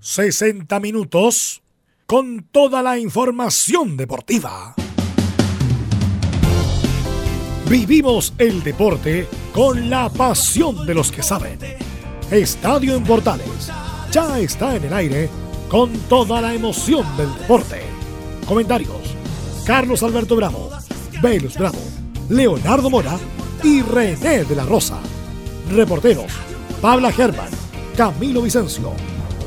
60 minutos con toda la información deportiva. Vivimos el deporte con la pasión de los que saben. Estadio en Portales ya está en el aire con toda la emoción del deporte. Comentarios: Carlos Alberto Bravo, Velus Bravo, Leonardo Mora y René de la Rosa. Reporteros: Pabla Germán, Camilo Vicencio,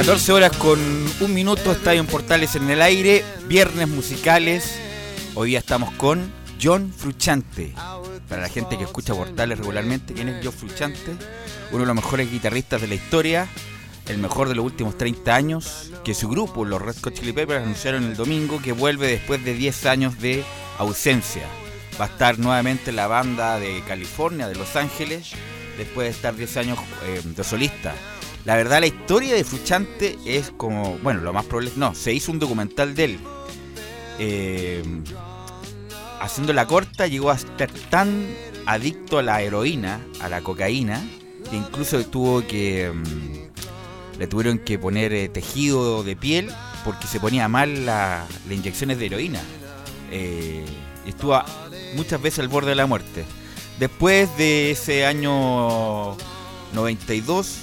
14 horas con un minuto, Estadio en Portales en el aire, viernes musicales. Hoy día estamos con John Fruchante. Para la gente que escucha Portales regularmente, ¿quién es John Fruchante? Uno de los mejores guitarristas de la historia, el mejor de los últimos 30 años, que su grupo, los Red Hot Chili Peppers, anunciaron el domingo que vuelve después de 10 años de ausencia. Va a estar nuevamente en la banda de California, de Los Ángeles, después de estar 10 años eh, de solista. La verdad, la historia de Fruchante es como, bueno, lo más probable, no, se hizo un documental de él. Eh, haciendo la corta, llegó a estar tan adicto a la heroína, a la cocaína, que incluso tuvo que. Mm, le tuvieron que poner eh, tejido de piel porque se ponía mal las inyecciones de heroína. Eh, estuvo muchas veces al borde de la muerte. Después de ese año 92,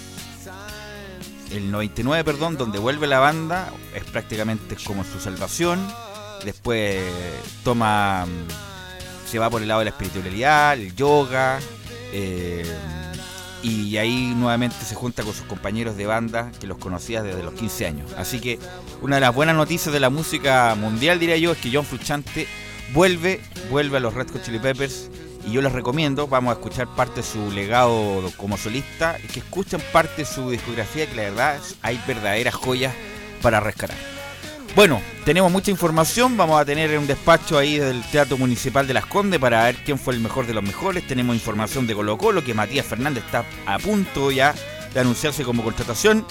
el 99, perdón, donde vuelve la banda, es prácticamente como su salvación. Después toma, mm, se va por el lado de la espiritualidad, el yoga, eh, y ahí nuevamente se junta con sus compañeros de banda que los conocía desde los 15 años. Así que una de las buenas noticias de la música mundial, diría yo, es que John Frusciante vuelve, vuelve a los Red Hot Chili Peppers y yo les recomiendo, vamos a escuchar parte de su legado como solista y que escuchen parte de su discografía, que la verdad hay verdaderas joyas para rescatar. Bueno, tenemos mucha información, vamos a tener un despacho ahí del Teatro Municipal de Las Condes para ver quién fue el mejor de los mejores. Tenemos información de Colo Colo, que Matías Fernández está a punto ya de anunciarse como contratación.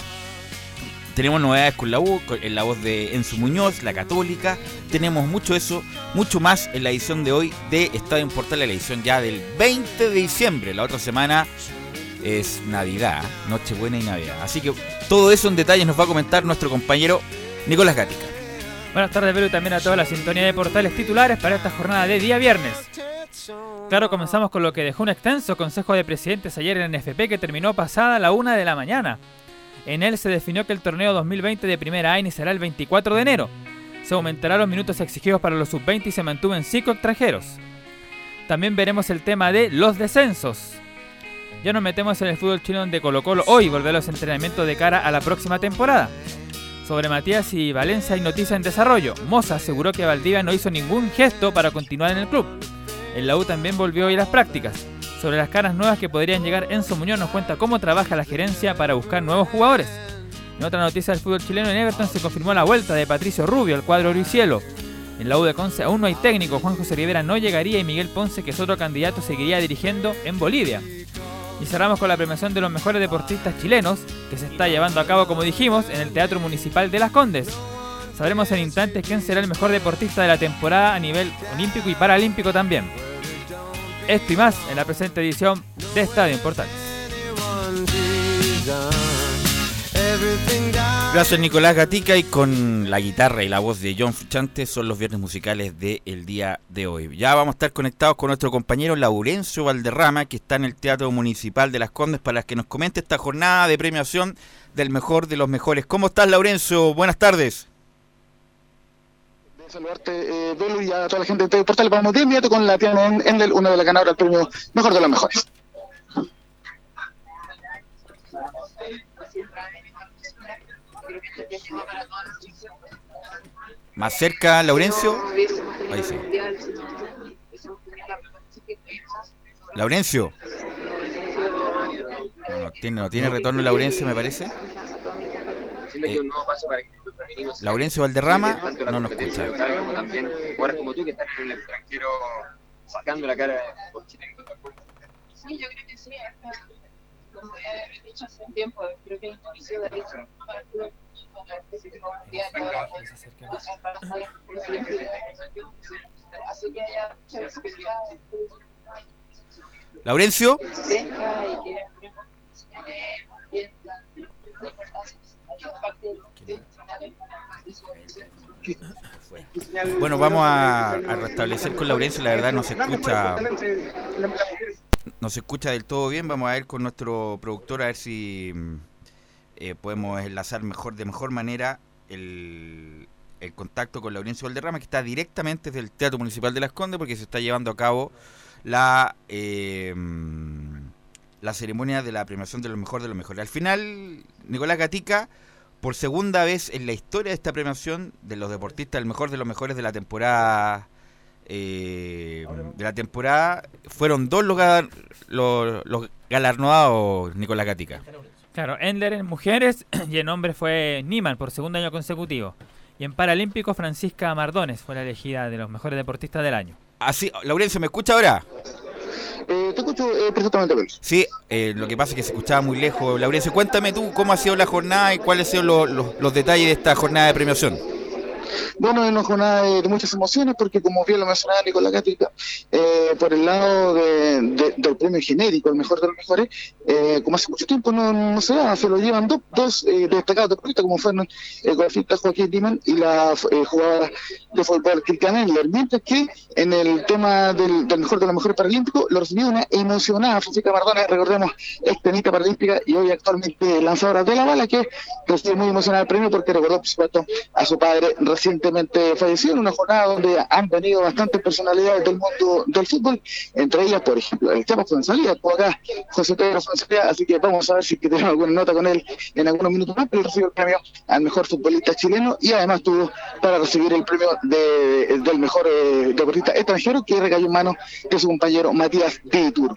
Tenemos novedades con la U, en la voz de Enzo Muñoz, la Católica. Tenemos mucho eso, mucho más en la edición de hoy de Estadio en Portal, la edición ya del 20 de diciembre. La otra semana es Navidad, Nochebuena y Navidad. Así que todo eso en detalles nos va a comentar nuestro compañero Nicolás Gatica. Buenas tardes, Pedro, y también a toda la sintonía de portales titulares para esta jornada de día viernes. Claro, comenzamos con lo que dejó un extenso Consejo de Presidentes ayer en NFP que terminó pasada la una de la mañana. En él se definió que el torneo 2020 de Primera A iniciará el 24 de enero. Se aumentarán los minutos exigidos para los sub-20 y se mantuven 5 extranjeros. También veremos el tema de los descensos. Ya nos metemos en el fútbol chino donde Colo Colo hoy volverá a los entrenamientos de cara a la próxima temporada. Sobre Matías y Valencia hay noticia en desarrollo. Moza aseguró que Valdivia no hizo ningún gesto para continuar en el club. El la también volvió hoy a las prácticas. Sobre las caras nuevas que podrían llegar, Enzo Muñoz nos cuenta cómo trabaja la gerencia para buscar nuevos jugadores. En otra noticia del fútbol chileno, en Everton se confirmó la vuelta de Patricio Rubio al cuadro Oricielo. En la U de Conce aún no hay técnico, Juan José Rivera no llegaría y Miguel Ponce, que es otro candidato, seguiría dirigiendo en Bolivia. Y cerramos con la premiación de los mejores deportistas chilenos, que se está llevando a cabo, como dijimos, en el Teatro Municipal de Las Condes. Sabremos en instantes quién será el mejor deportista de la temporada a nivel olímpico y paralímpico también. Esto y más en la presente edición de Estadio Importante. Gracias Nicolás Gatica y con la guitarra y la voz de John Fuchante son los viernes musicales del día de hoy. Ya vamos a estar conectados con nuestro compañero Laurencio Valderrama que está en el Teatro Municipal de Las Condes para que nos comente esta jornada de premiación del mejor de los mejores. ¿Cómo estás Laurencio? Buenas tardes saludarte, eh, y a toda la gente de Portal. Vamos de inmediato con la piano en, en el, una de las ganadoras del premio Mejor de los Mejores. Más cerca, Laurencio. Ahí sí. Laurencio. Tiene, no tiene retorno Laurencio, me parece. Eh, Laurencio Valderrama no nos escucha. También, jugadores como tú que están en el extranjero sacando la cara por Chile. Sí, yo creo que sí. Como he dicho hace un tiempo, creo que el inicio de hecho Así que ya Laurencio. Bueno, vamos a, restablecer con Laurencio, la verdad no se escucha no se escucha del todo bien, vamos a ir con nuestro productor a ver si eh, podemos enlazar mejor de mejor manera el, contacto con Laurencio Valderrama, que está directamente desde el Teatro Municipal de Las Condes, porque se está llevando a cabo la eh, la ceremonia de la premiación de lo mejor de lo mejor. Al final, Nicolás Gatica por segunda vez en la historia de esta premiación de los deportistas, el mejor de los mejores de la temporada. Eh, de la temporada fueron dos los, los, los galardonados Nicolás Gatica. Claro, Endler en mujeres y en hombres fue Niman por segundo año consecutivo. Y en Paralímpico, Francisca Mardones fue la elegida de los mejores deportistas del año. Así, Laurencio, ¿me escucha ahora? Eh, te escucho eh, perfectamente bien. Sí, eh, lo que pasa es que se escuchaba muy lejos. Laurencio, cuéntame tú cómo ha sido la jornada y cuáles han sido los, los, los detalles de esta jornada de premiación. Bueno, es una de, muchas emociones porque, como bien lo mencionaba Nicolás Gatica, eh, por el lado de, de, del premio genérico, el mejor de los mejores, eh, como hace mucho tiempo no, no se da, se lo llevan dos, dos eh, destacados deportistas, como fueron el golfista Joaquín Diman y la jugadora de fútbol Kirkan Endler, mientras que en el tema del, mejor de los mejores paralímpicos lo recibió una emocionada Francisca Mardones, recordemos, ex tenista paralímpica y hoy actualmente lanzadora de la bala, que recibe muy emocionada el premio porque recordó, por supuesto, a su padre recientemente fallecido en una jornada donde han venido bastantes personalidades del mundo del fútbol, entre ellas, por ejemplo, el Chapa Fuenzalía, por acá José Pedro Fuenzalía, así que vamos a ver si tenemos alguna nota con él en algunos minutos más, pero recibió el premio al mejor futbolista chileno y además tuvo para recibir el premio de, del mejor eh, deportista extranjero que recayó en manos de su compañero Matías Pitur.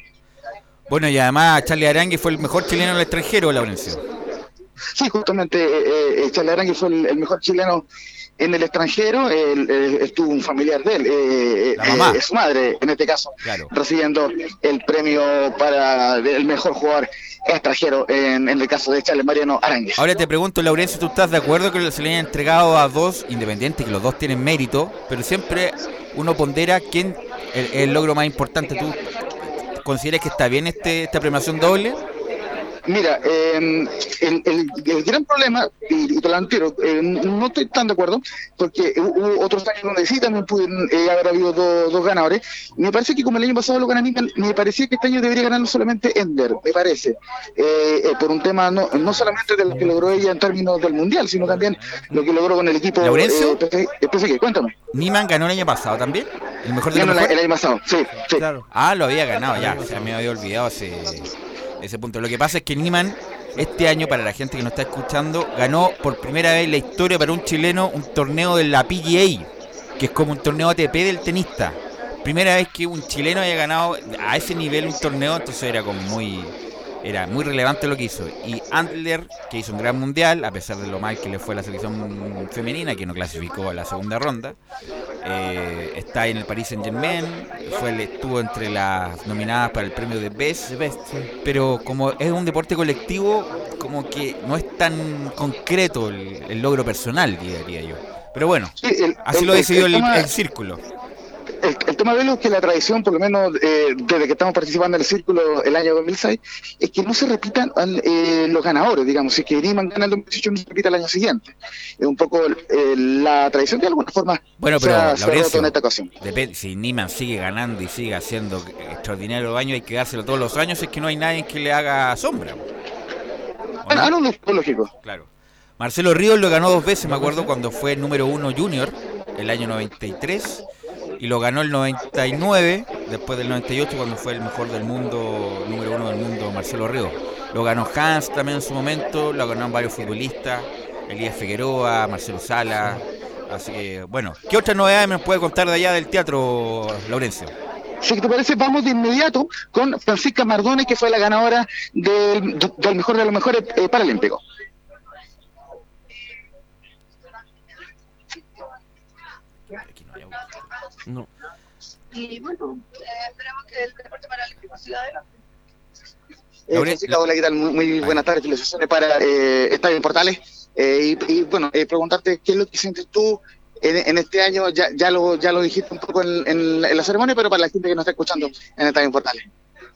Bueno, y además Charlie Arangui fue el mejor chileno del extranjero, Laurencio. Sí, justamente eh, eh, Charlie Arangui fue el, el mejor chileno en el extranjero él, él, estuvo un familiar de él, eh, eh, su madre en este caso, claro. recibiendo el premio para el mejor jugador extranjero en, en el caso de Charles Mariano Arangues. Ahora te pregunto, Laurencio, ¿tú estás de acuerdo que se le hayan entregado a dos independientes, que los dos tienen mérito, pero siempre uno pondera quién el, el logro más importante? ¿Tú consideras que está bien este, esta premiación doble? Mira, eh, el, el, el, gran problema, y, y te lo entero, eh, no estoy tan de acuerdo, porque hubo otros años donde sí también pudieron eh, haber habido dos, dos ganadores. Me parece que como el año pasado lo ganan me parecía que este año debería ganarlo solamente Ender, me parece, eh, por un tema no, no solamente de lo que logró ella en términos del Mundial, sino también lo que logró con el equipo ¿Laurencio? PSG, PSG. Cuéntame. ¿Niman ganó el año pasado también? ¿El mejor de ganó mejor? el año pasado, sí. sí. Claro. Ah, lo había ganado ya, o sea, me había olvidado ese ese punto. Lo que pasa es que Niman este año, para la gente que nos está escuchando, ganó por primera vez en la historia para un chileno un torneo de la PGA, que es como un torneo ATP del tenista. Primera vez que un chileno haya ganado a ese nivel un torneo, entonces era como muy era muy relevante lo que hizo. Y Antler, que hizo un gran mundial, a pesar de lo mal que le fue a la selección femenina, que no clasificó a la segunda ronda, eh, está en el Paris Saint Germain, fue, estuvo entre las nominadas para el premio de Best, pero como es un deporte colectivo, como que no es tan concreto el, el logro personal, diría yo. Pero bueno, Sí, el- así el- lo decidió el, el tema- el círculo. El, el tema de lo es que la tradición, por lo menos eh, desde que estamos participando en el círculo el año 2006, es que no se repitan eh, los ganadores, digamos. Si es que Griezmann gana el 2018, no se repita el año siguiente. Es un poco eh, la tradición de alguna forma Bueno, se pero, se ha roto Laurencio, en esta ocasión. Depende, si Niman sigue ganando y sigue haciendo extraordinario daño, hay que dárselo todos los años, es que no hay nadie que le haga sombra. Ah, no, lógico. Claro. Marcelo Ríos lo ganó dos veces, me acuerdo, cuando fue número uno junior, el año 93, y lo ganó el 99, después del 98, cuando fue el mejor del mundo, número uno del mundo, Marcelo Ríos. Lo ganó Hans también en su momento, lo ganaron varios futbolistas, Elías Figueroa, Marcelo Sala. Así que, bueno, ¿qué otras novedades me puede contar de allá del teatro, Laurencio? Si te parece, vamos de inmediato con Francisca Mardones, que fue la ganadora del, del mejor de los mejores eh, paralímpicos. Aquí no hay audio. No. Y bueno, eh, esperemos que el deporte paralímpico siga adelante. Eh, Francisca, hola, ¿qué tal? Muy, muy buenas tardes, felicitaciones para eh, Estadio en Portales. Eh, y, y, bueno, eh, preguntarte qué es lo que sientes tú en, en este año, ya, ya, lo, ya lo dijiste un poco en, en la- en la ceremonia, pero para la gente que nos está escuchando en Estadio en Portales.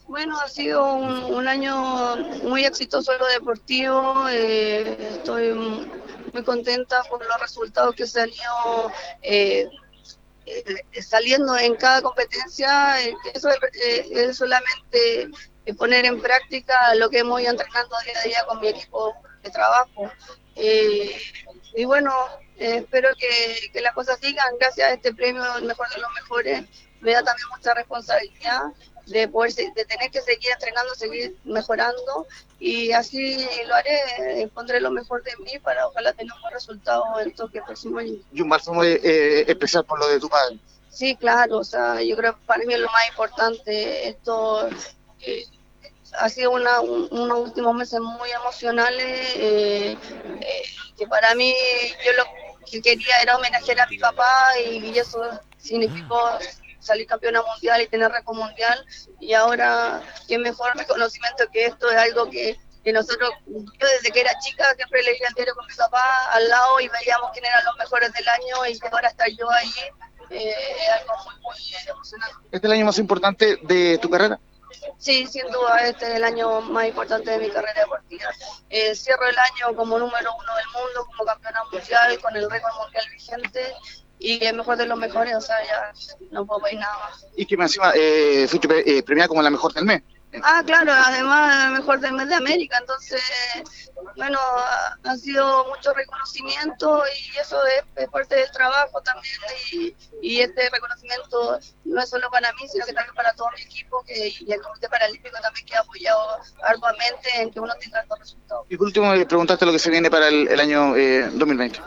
Bueno, ha sido un, un año muy exitoso en lo deportivo. eh, estoy muy contenta por los resultados que se han ido eh, saliendo en cada competencia. eh, eso es, eh, es solamente eh, poner en práctica lo que hemos ido entrenando día a día con mi equipo de trabajo. Eh, y bueno, espero que, que las cosas sigan. Gracias a este premio, el mejor de los mejores, me da también mucha responsabilidad de poder de tener que seguir entrenando, seguir mejorando y así lo haré, eh, pondré lo mejor de mí para ojalá tener un buen resultado en Tokio el próximo año. Y un bálsamo eh, especial por lo de tu padre. Sí, claro, o sea, yo creo que para mí es lo más importante. Esto eh, ha sido una, un- unos últimos meses muy emocionales, eh, eh, que para mí yo lo que quería era homenajear a mi papá y, eso significó salir campeona mundial y tener récord mundial y ahora qué mejor reconocimiento que esto es algo que, que nosotros, yo desde que era chica siempre leía el diario con mi papá al lado y veíamos quién eran los mejores del año y que ahora estar yo ahí eh, es algo muy, muy emocionante. ¿Este es el año más importante de tu carrera? Sí, sin duda, este es el año más importante de mi carrera deportiva. Eh, cierro el año como número uno del mundo, como campeona mundial, con el récord mundial vigente y el mejor de los mejores, o sea, ya no puedo pedir nada más. Y que encima eh, fuiste eh, premiada como la mejor del mes. Ah, claro, además mejor del mes de América, entonces, bueno, ha, sido mucho reconocimiento y eso es, es parte del trabajo también y, y este reconocimiento no es solo para mí, sino que también para todo mi equipo que, y el Comité Paralímpico también que ha apoyado arduamente en que uno tenga estos resultados. Y por último, preguntarte lo que se viene para el, el año eh, 2020.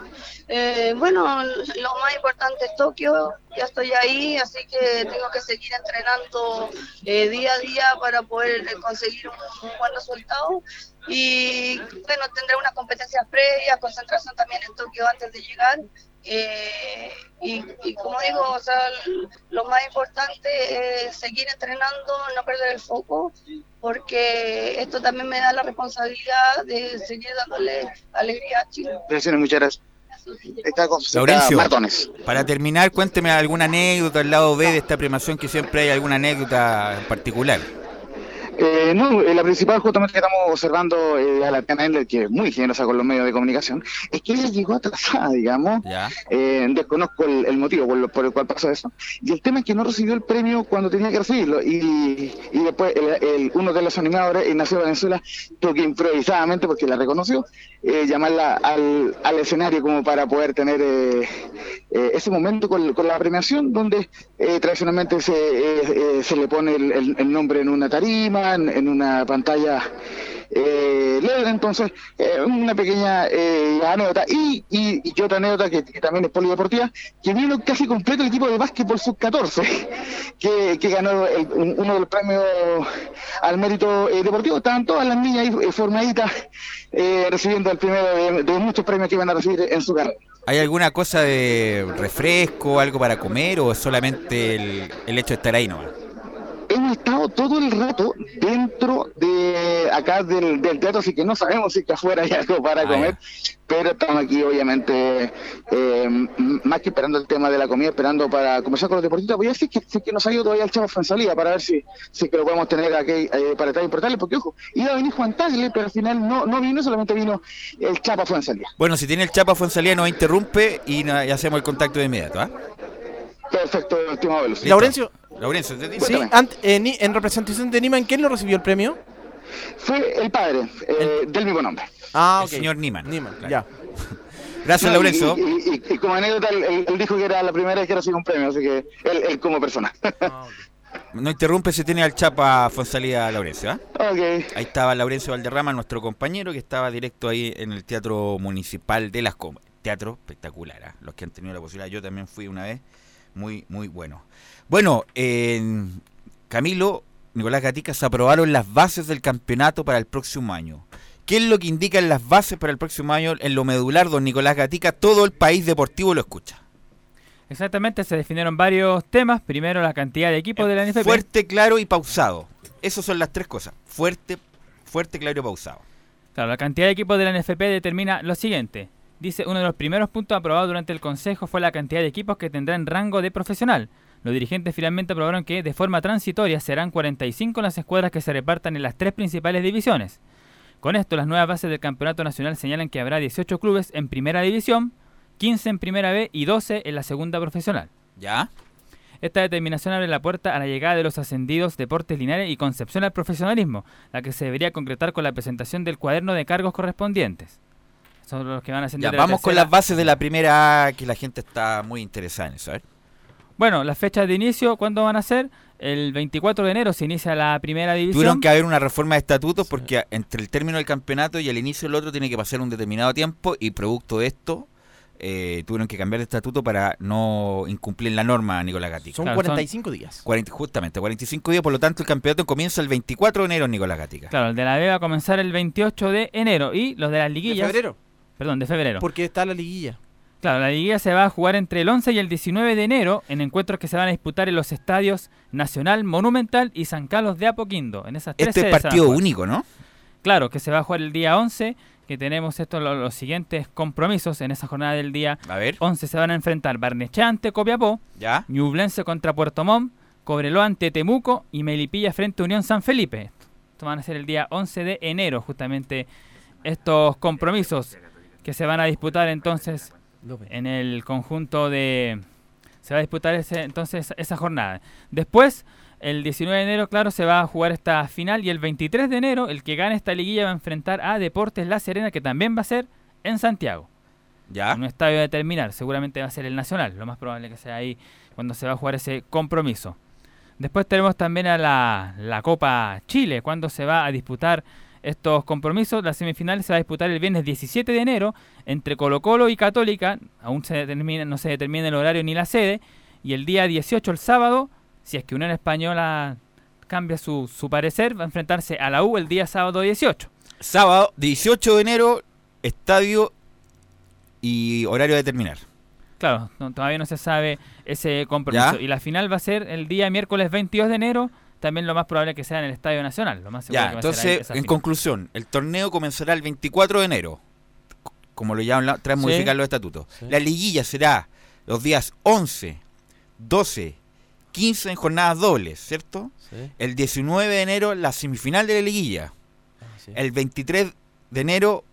Eh, bueno, lo más importante es Tokio, ya estoy ahí, así que tengo que seguir entrenando eh, día a día para poder conseguir un, un buen resultado. Y bueno, tendré unas competencias previas, concentración también en Tokio antes de llegar. Eh, y, como digo, o sea, lo más importante es seguir entrenando, no perder el foco, porque esto también me da la responsabilidad de seguir dándole alegría a Chile. Felicitaciones, muchas gracias. Está. Martones. Para terminar, cuénteme alguna anécdota al lado B de esta premiación, que siempre hay alguna anécdota en particular. Eh, no, eh, la principal justamente que estamos observando eh, a la Tana Endler, que es muy generosa con los medios de comunicación, es que ella llegó atrasada, digamos. ¿Ya? Eh, desconozco el, el motivo por, lo- por el cual pasó eso. Y el tema es que no recibió el premio cuando tenía que recibirlo. Y, y después el, el- uno de los animadores, Ignacio Valenzuela, tuvo que improvisadamente, porque la reconoció, eh, llamarla al, al escenario como para poder tener eh, eh, ese momento con, con la premiación, donde eh, tradicionalmente se, eh, eh, se le pone el nombre en una tarima, en, una pantalla eh, LED, entonces eh, una pequeña eh, anécdota y, y, y otra anécdota que, también es polideportiva, que vino casi completo el equipo de básquetbol sub-14 que, que ganó uno de los premios al mérito eh, deportivo, estaban todas las niñas ahí eh, formaditas recibiendo el primero de, muchos premios que iban a recibir en su carrera. ¿Hay alguna cosa de refresco, algo para comer o solamente el, el hecho de estar ahí nomás? Hemos estado todo el rato dentro de acá del, del teatro, así que no sabemos si que afuera hay algo para Ah, comer, pero estamos aquí obviamente eh, más que esperando el tema de la comida, esperando para conversar con los deportistas. Voy a decir que, que nos ha ido todavía el Chavo Fuenzalía para ver si, si que lo podemos tener aquí eh, para estar importarle, porque ojo, iba a venir Juan Tagle, pero al final no, no vino, solamente vino el Chapa Fuenzalía. Bueno, si tiene el chapa Fuenzalía nos interrumpe y, hacemos el contacto de inmediato. ¿ah? Perfecto, estimado. Laurencio, Laurencio, ¿te dice? sí, ant- en, en representación de Niman, ¿quién lo recibió el premio? Fue el padre eh, del mismo nombre. Ah, El señor Niman. Niman, Claro. ya. Gracias, No, Laurencio. Y, y- y- y como anécdota, él, dijo que era la primera vez que recibió un premio, así que él, él como persona. Ah. No interrumpe si tiene al chapa Fuenzalía Laurencio. ¿ah? Ahí estaba Laurencio Valderrama, nuestro compañero, que estaba directo ahí en el Teatro Municipal de Las Comas. Teatro espectacular, ¿ah? los que han tenido la posibilidad. Yo también fui una vez, muy, muy bueno. Bueno, en Camilo, Nicolás Gatica, se aprobaron las bases del campeonato para el próximo año. ¿Qué es lo que indican las bases para el próximo año en lo medular, don Nicolás Gatica? Todo el país deportivo lo escucha. Exactamente, se definieron varios temas. Primero, la cantidad de equipos de la NFP. Fuerte, claro y pausado. Esas son las tres cosas. Fuerte, fuerte, claro y pausado. Claro, la cantidad de equipos de la NFP determina lo siguiente. Dice, uno de los primeros puntos aprobados durante el Consejo fue la cantidad de equipos que tendrán rango de profesional. Los dirigentes finalmente aprobaron que, de forma transitoria, serán 45 las escuadras que se repartan en las tres principales divisiones. Con esto, las nuevas bases del Campeonato Nacional señalan que habrá 18 clubes en Primera División, 15 en Primera B y 12 en la Segunda Profesional. ¿Ya? Esta determinación abre la puerta a la llegada de los ascendidos Deportes Linares y Concepción al profesionalismo, la que se debería concretar con la presentación del cuaderno de cargos correspondientes. Son los que van a ascender. Ya, de la vamos con las bases de la primera A, que la gente está muy interesada en eso. Bueno, las fechas de inicio, ¿cuándo van a ser? El 24 de enero se inicia la primera división. Tuvieron que haber una reforma de estatutos porque entre el término del campeonato y el inicio del otro tiene que pasar un determinado tiempo y producto de esto eh, tuvieron que cambiar de estatuto para no incumplir la norma, Nicolás Gatica. Son Claro, 45 días. 40, justamente, 45 días, por lo tanto el campeonato comienza el 24 de enero, Nicolás Gatica. Claro, el de la B va a comenzar el 28 de enero y los de las ¿De liguillas. febrero? Perdón, de febrero. Porque está la liguilla. Claro, la liguilla se va a jugar entre el 11 y el 19 de enero en encuentros que se van a disputar en los estadios Nacional, Monumental y San Carlos de Apoquindo. En esas tres Este es partido único, ¿no? Claro, que se va a jugar el día 11, que tenemos estos lo- los siguientes compromisos en esa jornada del día A ver, 11 se van a enfrentar Barnechea ante Copiapó, ya. Ñublense contra Puerto Montt, Cobreloa ante Temuco y Melipilla frente a Unión San Felipe. Esto van a ser el día 11 de enero, justamente estos compromisos que se van a disputar entonces en el conjunto de... Se va a disputar ese, entonces esa jornada. Después, el 19 de enero, claro, se va a jugar esta final y el 23 de enero, el que gane esta liguilla va a enfrentar a Deportes La Serena, que también va a ser en Santiago Ya. en un estadio de terminar. Seguramente va a ser el Nacional, lo más probable que sea ahí cuando se va a jugar ese compromiso. Después tenemos también a la, la Copa Chile, cuando se va a disputar estos compromisos. La semifinal se va a disputar el viernes 17 de enero entre Colo Colo y Católica. Aún se determina, no se determina el horario ni la sede. Y el día 18, el sábado, si es que Unión Española cambia su, su parecer, va a enfrentarse a la U el día sábado 18. Sábado, 18 de enero, estadio y horario de terminar. Claro, no- todavía no se sabe ese compromiso. Ya. Y la final va a ser el día miércoles 22 de enero. También lo más probable que sea en el Estadio Nacional. Lo más seguro Ya, que entonces, en conclusión, el torneo comenzará el 24 de enero, como lo llaman, tras Sí. modificar los estatutos. La liguilla será los días 11, 12, 15 en jornadas dobles, ¿cierto? Sí, El 19 de enero, la semifinal de la liguilla. ah. El 23 de enero,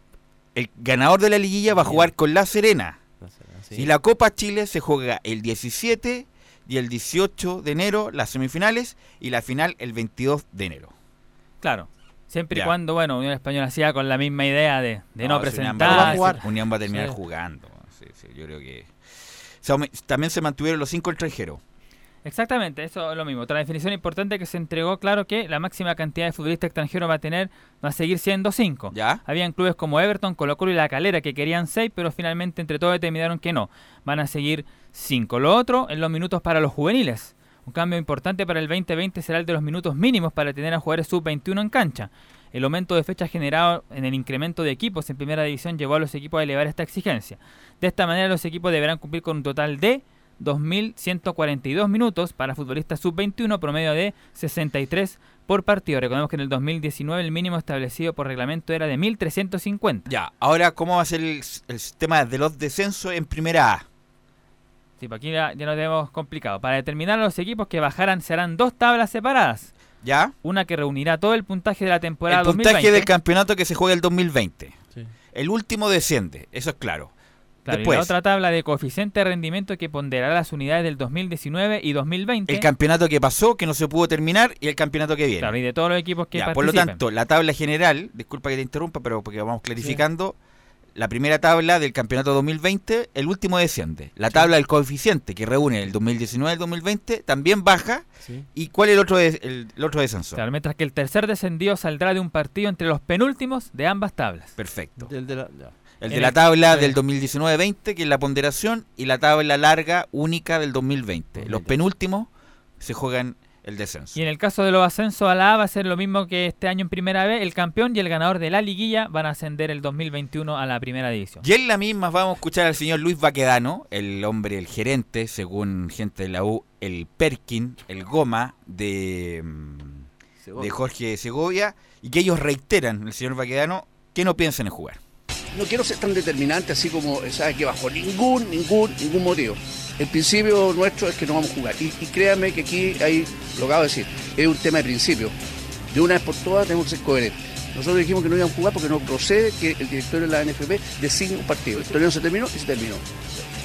el ganador de la liguilla va a jugar con La Serena. Sé, sí. Y la Copa Chile se juega el 17 y el 18 de enero, las semifinales, y la final el 22 de enero. Claro. Siempre Ya. y cuando, bueno, Unión Española siga con la misma idea de, de no, si Unión a- presentar. No va a jugar. Unión va a terminar Sí. jugando. Sí, sí, yo creo que. también se mantuvieron los cinco extranjeros. Exactamente, eso es lo mismo. Otra definición importante que se entregó, claro que la máxima cantidad de futbolistas extranjeros va a tener, va a seguir siendo cinco. ¿Ya? Habían clubes como Everton, Colo Colo y La Calera que querían seis, pero finalmente entre todos determinaron que no. Van a seguir cinco. Lo otro en los minutos para los juveniles. Un cambio importante para el 2020 será el de los minutos mínimos para tener a jugadores sub-21 en cancha. El aumento de fechas generado en el incremento de equipos en primera división llevó a los equipos a elevar esta exigencia. De esta manera los equipos deberán cumplir con un total de 2.142 minutos para futbolistas sub-21, promedio de 63 por partido. Recordemos que en el 2019 el mínimo establecido por reglamento era de 1.350. Ya, ahora, ¿cómo va a ser el, el sistema de los descensos en primera A? Sí, pues aquí ya, ya lo tenemos complicado. Para determinar a los equipos que bajarán serán dos tablas separadas. ¿Ya? Una que reunirá todo el puntaje de la temporada El puntaje 2020. del campeonato que se juega el 2020. Sí. El último desciende, eso es claro. Claro, y Después, la otra tabla de coeficiente de rendimiento que ponderará las unidades del 2019 y 2020. el campeonato que pasó, que no se pudo terminar, y el campeonato que viene. Claro, y de todos los equipos que Ya, por lo tanto, la tabla general, disculpa que te interrumpa, pero porque vamos clarificando, la primera tabla del campeonato 2020, el último desciende. La tabla del coeficiente que reúne el 2019 y el 2020 también baja. Sí. ¿Y cuál es el otro, des- el, el otro descenso? Claro, mientras que el tercer descendido saldrá de un partido entre los penúltimos de ambas tablas. Perfecto. Del de la- ya. El En de la tabla sí. del 2019-20, que es la ponderación, y la tabla larga única del 2020. Los 2020. penúltimos se juegan el descenso. Y en el caso de los ascensos a la A va a ser lo mismo que este año en primera B. El campeón y el ganador de la liguilla van a ascender el 2021 a la primera división. Y en la misma vamos a escuchar al señor Luis Baquedano, el hombre, el gerente, según gente de la U, el Perkin, el Goma de, mm, de Jorge Segovia, y que ellos reiteran, el señor Baquedano, que no piensan en jugar. No quiero ser tan determinante así como, ¿sabes? Que bajo ningún, ningún, ningún motivo. El principio nuestro es que no vamos a jugar. Y, y créanme que aquí hay, lo acabo de decir, es un tema de principio. De una vez por todas tenemos que ser coherentes. Nosotros dijimos que no íbamos a jugar porque no procede que el directorio de la NFP designe un partido. El torneo se terminó y se terminó.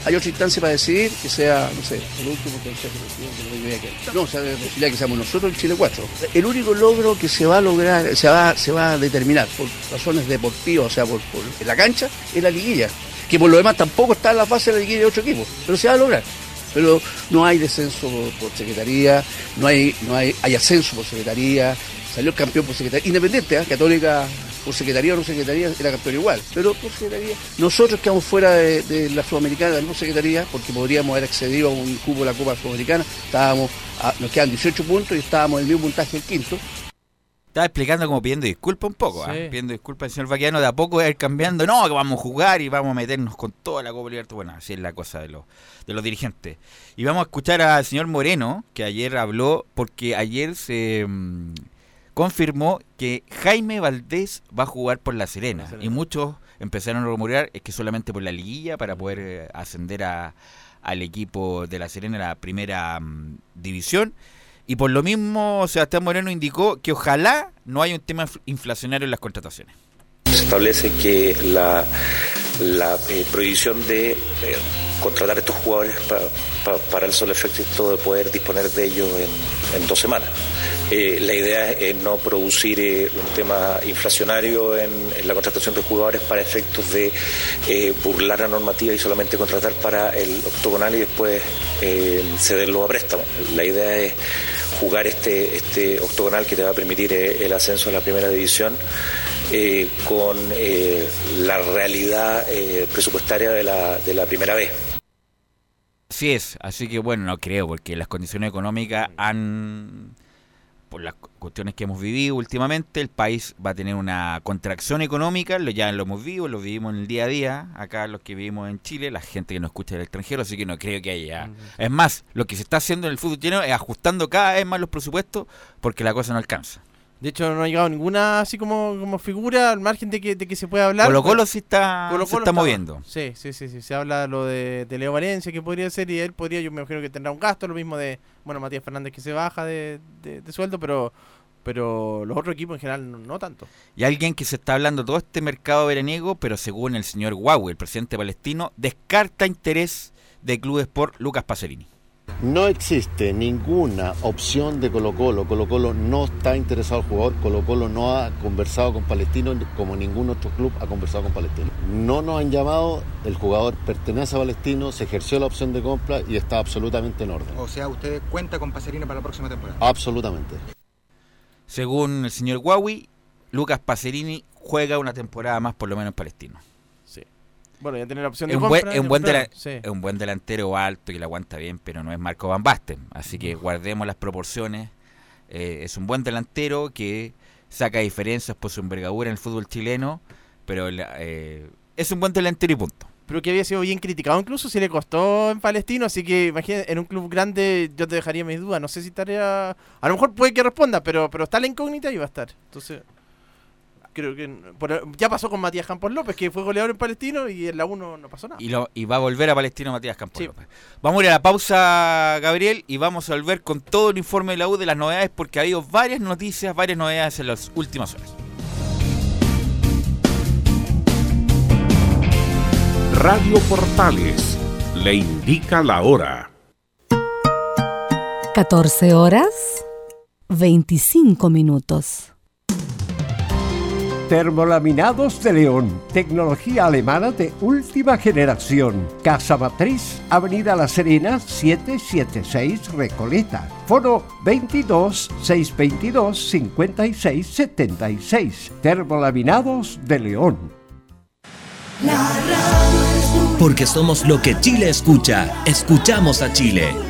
Hay otra instancia para decidir que sea, no sé, el último consejo presidente, no o sea, la posibilidad que seamos nosotros el Chile 4. El único logro que se va a lograr, se va, se va a determinar por razones deportivas, o sea, por, por la cancha, es la liguilla. Que por lo demás tampoco está en la fase de la liguilla de otro equipo, pero se va a lograr. Pero no hay descenso por, secretaría, no hay, no hay, hay ascenso por secretaría, salió el campeón por secretaría, independiente, ¿ah? católica por secretaría o no secretaría, era campeón igual, pero por secretaría. Nosotros quedamos fuera de, la Sudamericana, de no secretaría, porque podríamos haber accedido a un cupo de la Copa Sudamericana, estábamos, nos quedan 18 puntos y estábamos en el mismo puntaje el quinto. Estaba explicando como pidiendo disculpas un poco, ¿ah? Sí. pidiendo disculpas al señor Baquedano, de a poco ir cambiando, no, que vamos a jugar y vamos a meternos con toda la Copa Libertad. Bueno, así es la cosa de los, de los dirigentes. Y vamos a escuchar al señor Moreno, que ayer habló, porque ayer se mm, confirmó que Jaime Valdés va a jugar por La Serena. La Serena. Y muchos empezaron a rumorear es que solamente por la liguilla para poder eh, ascender a, al equipo de La Serena a la primera mm, división. Y por lo mismo, Sebastián Moreno indicó que ojalá no haya un tema infl- inflacionario en las contrataciones. Se establece que la, la eh, prohibición de eh, contratar estos jugadores pa- pa- para el solo efecto de poder disponer de ellos en, dos semanas. Eh, la idea es no producir eh, un tema inflacionario en, la contratación de jugadores para efectos de eh, burlar la normativa y solamente contratar para el octogonal y después eh, cederlo a préstamo. La idea es jugar este, este octogonal que te va a permitir eh, el ascenso a la primera división eh, con eh, la realidad eh, presupuestaria de la, de la primera vez. Así es, así que bueno, no creo, porque las condiciones económicas han, por las cu- cuestiones que hemos vivido últimamente, el país va a tener una contracción económica, lo ya lo hemos vivido, lo vivimos en el día a día, acá los que vivimos en Chile, la gente que nos escucha del extranjero, así que no creo que haya... Es más, lo que se está haciendo en el fútbol chileno es ajustando cada vez más los presupuestos porque la cosa no alcanza. De hecho, no ha llegado ninguna así como, como figura al margen de que, de que se pueda hablar. Colo Colo sí está, Colo se está moviendo. Sí, sí, sí, sí. Se habla lo de, de Leo Valencia que podría ser y él podría, yo me imagino que tendrá un gasto, lo mismo de, bueno, Matías Fernández que se baja de, de- de sueldo, pero pero los otros equipos en general no, no tanto. Y alguien que se está hablando todo este mercado veraniego, pero según el señor Huawei, el presidente palestino, descarta interés de clubes por Lucas Pacerini. No existe ninguna opción de Colo Colo. Colo Colo no está interesado al jugador. Colo Colo no ha conversado con Palestino como ningún otro club ha conversado con Palestino. No nos han llamado. El jugador pertenece a Palestino, se ejerció la opción de compra y está absolutamente en orden. O sea, usted cuenta con Pacerino para la próxima temporada. Absolutamente. Según el señor Huawei, Lucas Pacerini juega una temporada más por lo menos en Palestino. Bueno, ya tener la opción de un buen, compra. es un buen, sí. es un buen delantero alto y le aguanta bien, pero no es Marco Van Basten. Así que guardemos las proporciones. Eh, es un buen delantero que saca diferencias por su envergadura en el fútbol chileno, pero la- eh, es un buen delantero y punto. Pero que había sido bien criticado, incluso si le costó en Palestino, así que imagínate, en un club grande yo te dejaría mis dudas, no sé si estaría... A lo mejor puede que responda, pero, pero está la incógnita y va a estar. Entonces, creo que... por- ya pasó con Matías Campos López, que fue goleador en Palestino y en la 1 no pasó nada. Y, lo- y va a volver a Palestino Matías Campos López. Vamos a ir a la pausa, Gabriel, y vamos a volver con todo el informe de la U de las novedades, porque ha habido varias noticias, varias novedades en las últimas horas. Radio Portales le indica la hora. 14 horas 25 minutos. Termolaminados de León, tecnología alemana de última generación. Casa Matriz, Avenida La Serena, 776 Recoleta. Foro 22 622 56 76. Termolaminados de León. Porque somos lo que Chile escucha. Escuchamos a Chile.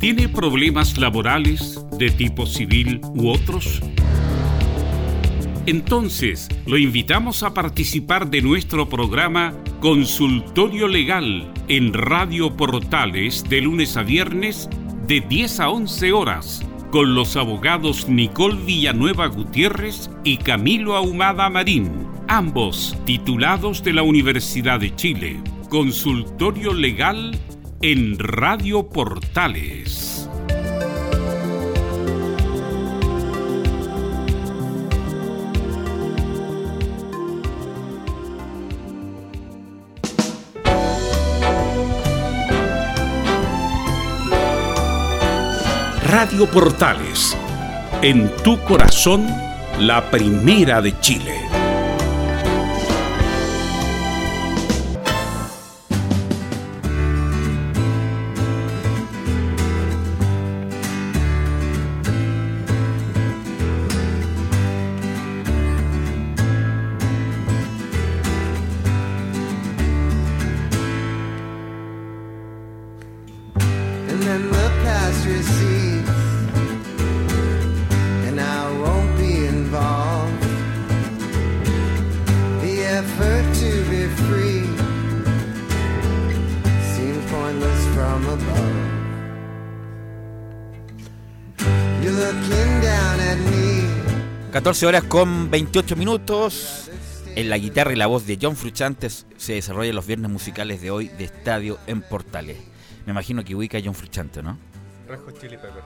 ¿Tiene problemas laborales de tipo civil u otros? Entonces, lo invitamos a participar de nuestro programa Consultorio Legal en Radio Portales de lunes a viernes de 10 a 11 horas con los abogados Nicole Villanueva Gutiérrez y Camilo Ahumada Marín, ambos titulados de la Universidad de Chile. Consultorio Legal en Radio Portales. Radio Portales, en tu corazón, la primera de Chile. 14 horas con 28 minutos. En la guitarra y la voz de John Fruchantes se desarrollan los viernes musicales de hoy de Estadio en Portales. Me imagino que ubica a John Fruchante, ¿no? Hot Chili Pepper.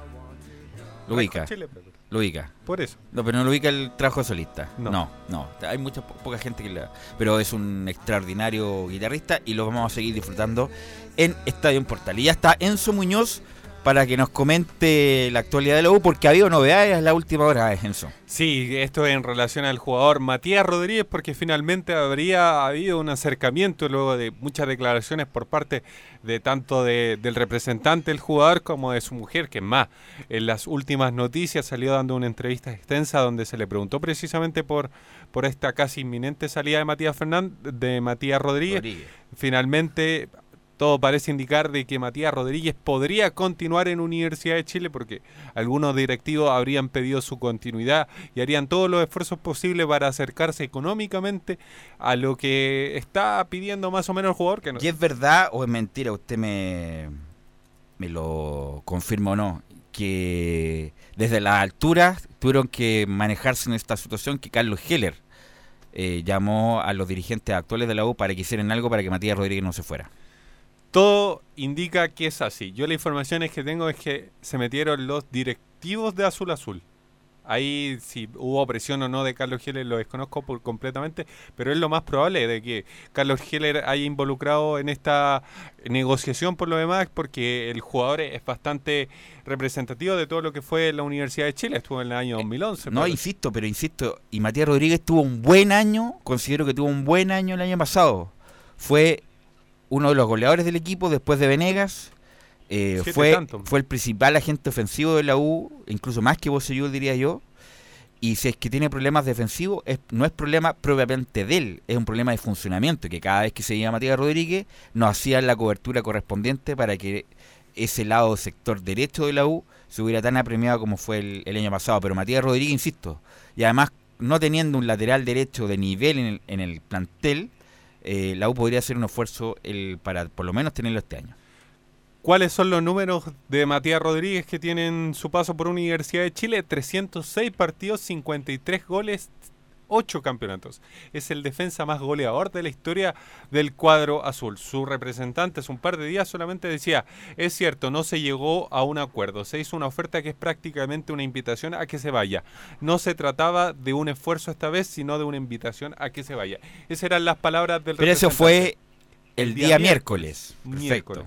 Lo ubica. Hot Chili Pepper. Lo ubica. Por eso. No, pero no lo ubica el trabajo de solista. No. No, no. Hay mucha po- poca gente que la. Pero es un extraordinario guitarrista y lo vamos a seguir disfrutando en Estadio en Portal. Y ya está Enzo Muñoz para que nos comente la actualidad de la U, porque ha habido novedades la última hora, eh, Enzo. Sí, esto en relación al jugador Matías Rodríguez, porque finalmente habría habido un acercamiento luego de muchas declaraciones por parte de tanto de- del representante del jugador como de su mujer, que más en las últimas noticias salió dando una entrevista extensa donde se le preguntó precisamente por, por esta casi inminente salida de Matías Fernández, de Matías Rodríguez. Rodríguez. Finalmente todo parece indicar de que Matías Rodríguez podría continuar en Universidad de Chile porque algunos directivos habrían pedido su continuidad y harían todos los esfuerzos posibles para acercarse económicamente a lo que está pidiendo más o menos el jugador. Que no- ¿Y es verdad o es mentira? Usted me, me lo confirma o no. Que desde la altura tuvieron que manejarse en esta situación que Carlos Heller eh, llamó a los dirigentes actuales de la U para que hicieran algo para que Matías Rodríguez no se fuera. Todo indica que es así. Yo la información es que tengo es que se metieron los directivos de Azul Azul. Ahí si hubo presión o no de Carlos Heller lo desconozco por completamente, pero es lo más probable de que Carlos Heller haya involucrado en esta negociación por lo demás, porque el jugador es bastante representativo de todo lo que fue la Universidad de Chile, estuvo en el año 2011. No, pero- insisto, pero insisto, y Matías Rodríguez tuvo un buen año, considero que tuvo un buen año el año pasado. Fue uno de los goleadores del equipo después de Venegas. eh, fue, fue el principal agente ofensivo de la U, incluso más que Bosellur, diría yo. Y si es que tiene problemas defensivos, es, no es problema propiamente de él, es un problema de funcionamiento, que cada vez que se iba Matías Rodríguez, nos hacían la cobertura correspondiente para que ese lado sector derecho de la U se hubiera tan apremiado como fue el, el año pasado. Pero Matías Rodríguez, insisto, y además no teniendo un lateral derecho de nivel en el, en el plantel, eh, la U podría hacer un esfuerzo el, para por lo menos tenerlo este año. ¿Cuáles son los números de Matías Rodríguez que tienen su paso por Universidad de Chile? 306 partidos, 53 goles, 8 campeonatos. Es el defensa más goleador de la historia del cuadro azul. Su representante hace un par de días solamente decía, es cierto, no se llegó a un acuerdo, se hizo una oferta que es prácticamente una invitación a que se vaya. No se trataba de un esfuerzo esta vez, sino de una invitación a que se vaya. Esas eran las palabras del Pero eso fue el día miércoles. Perfecto. Miércoles.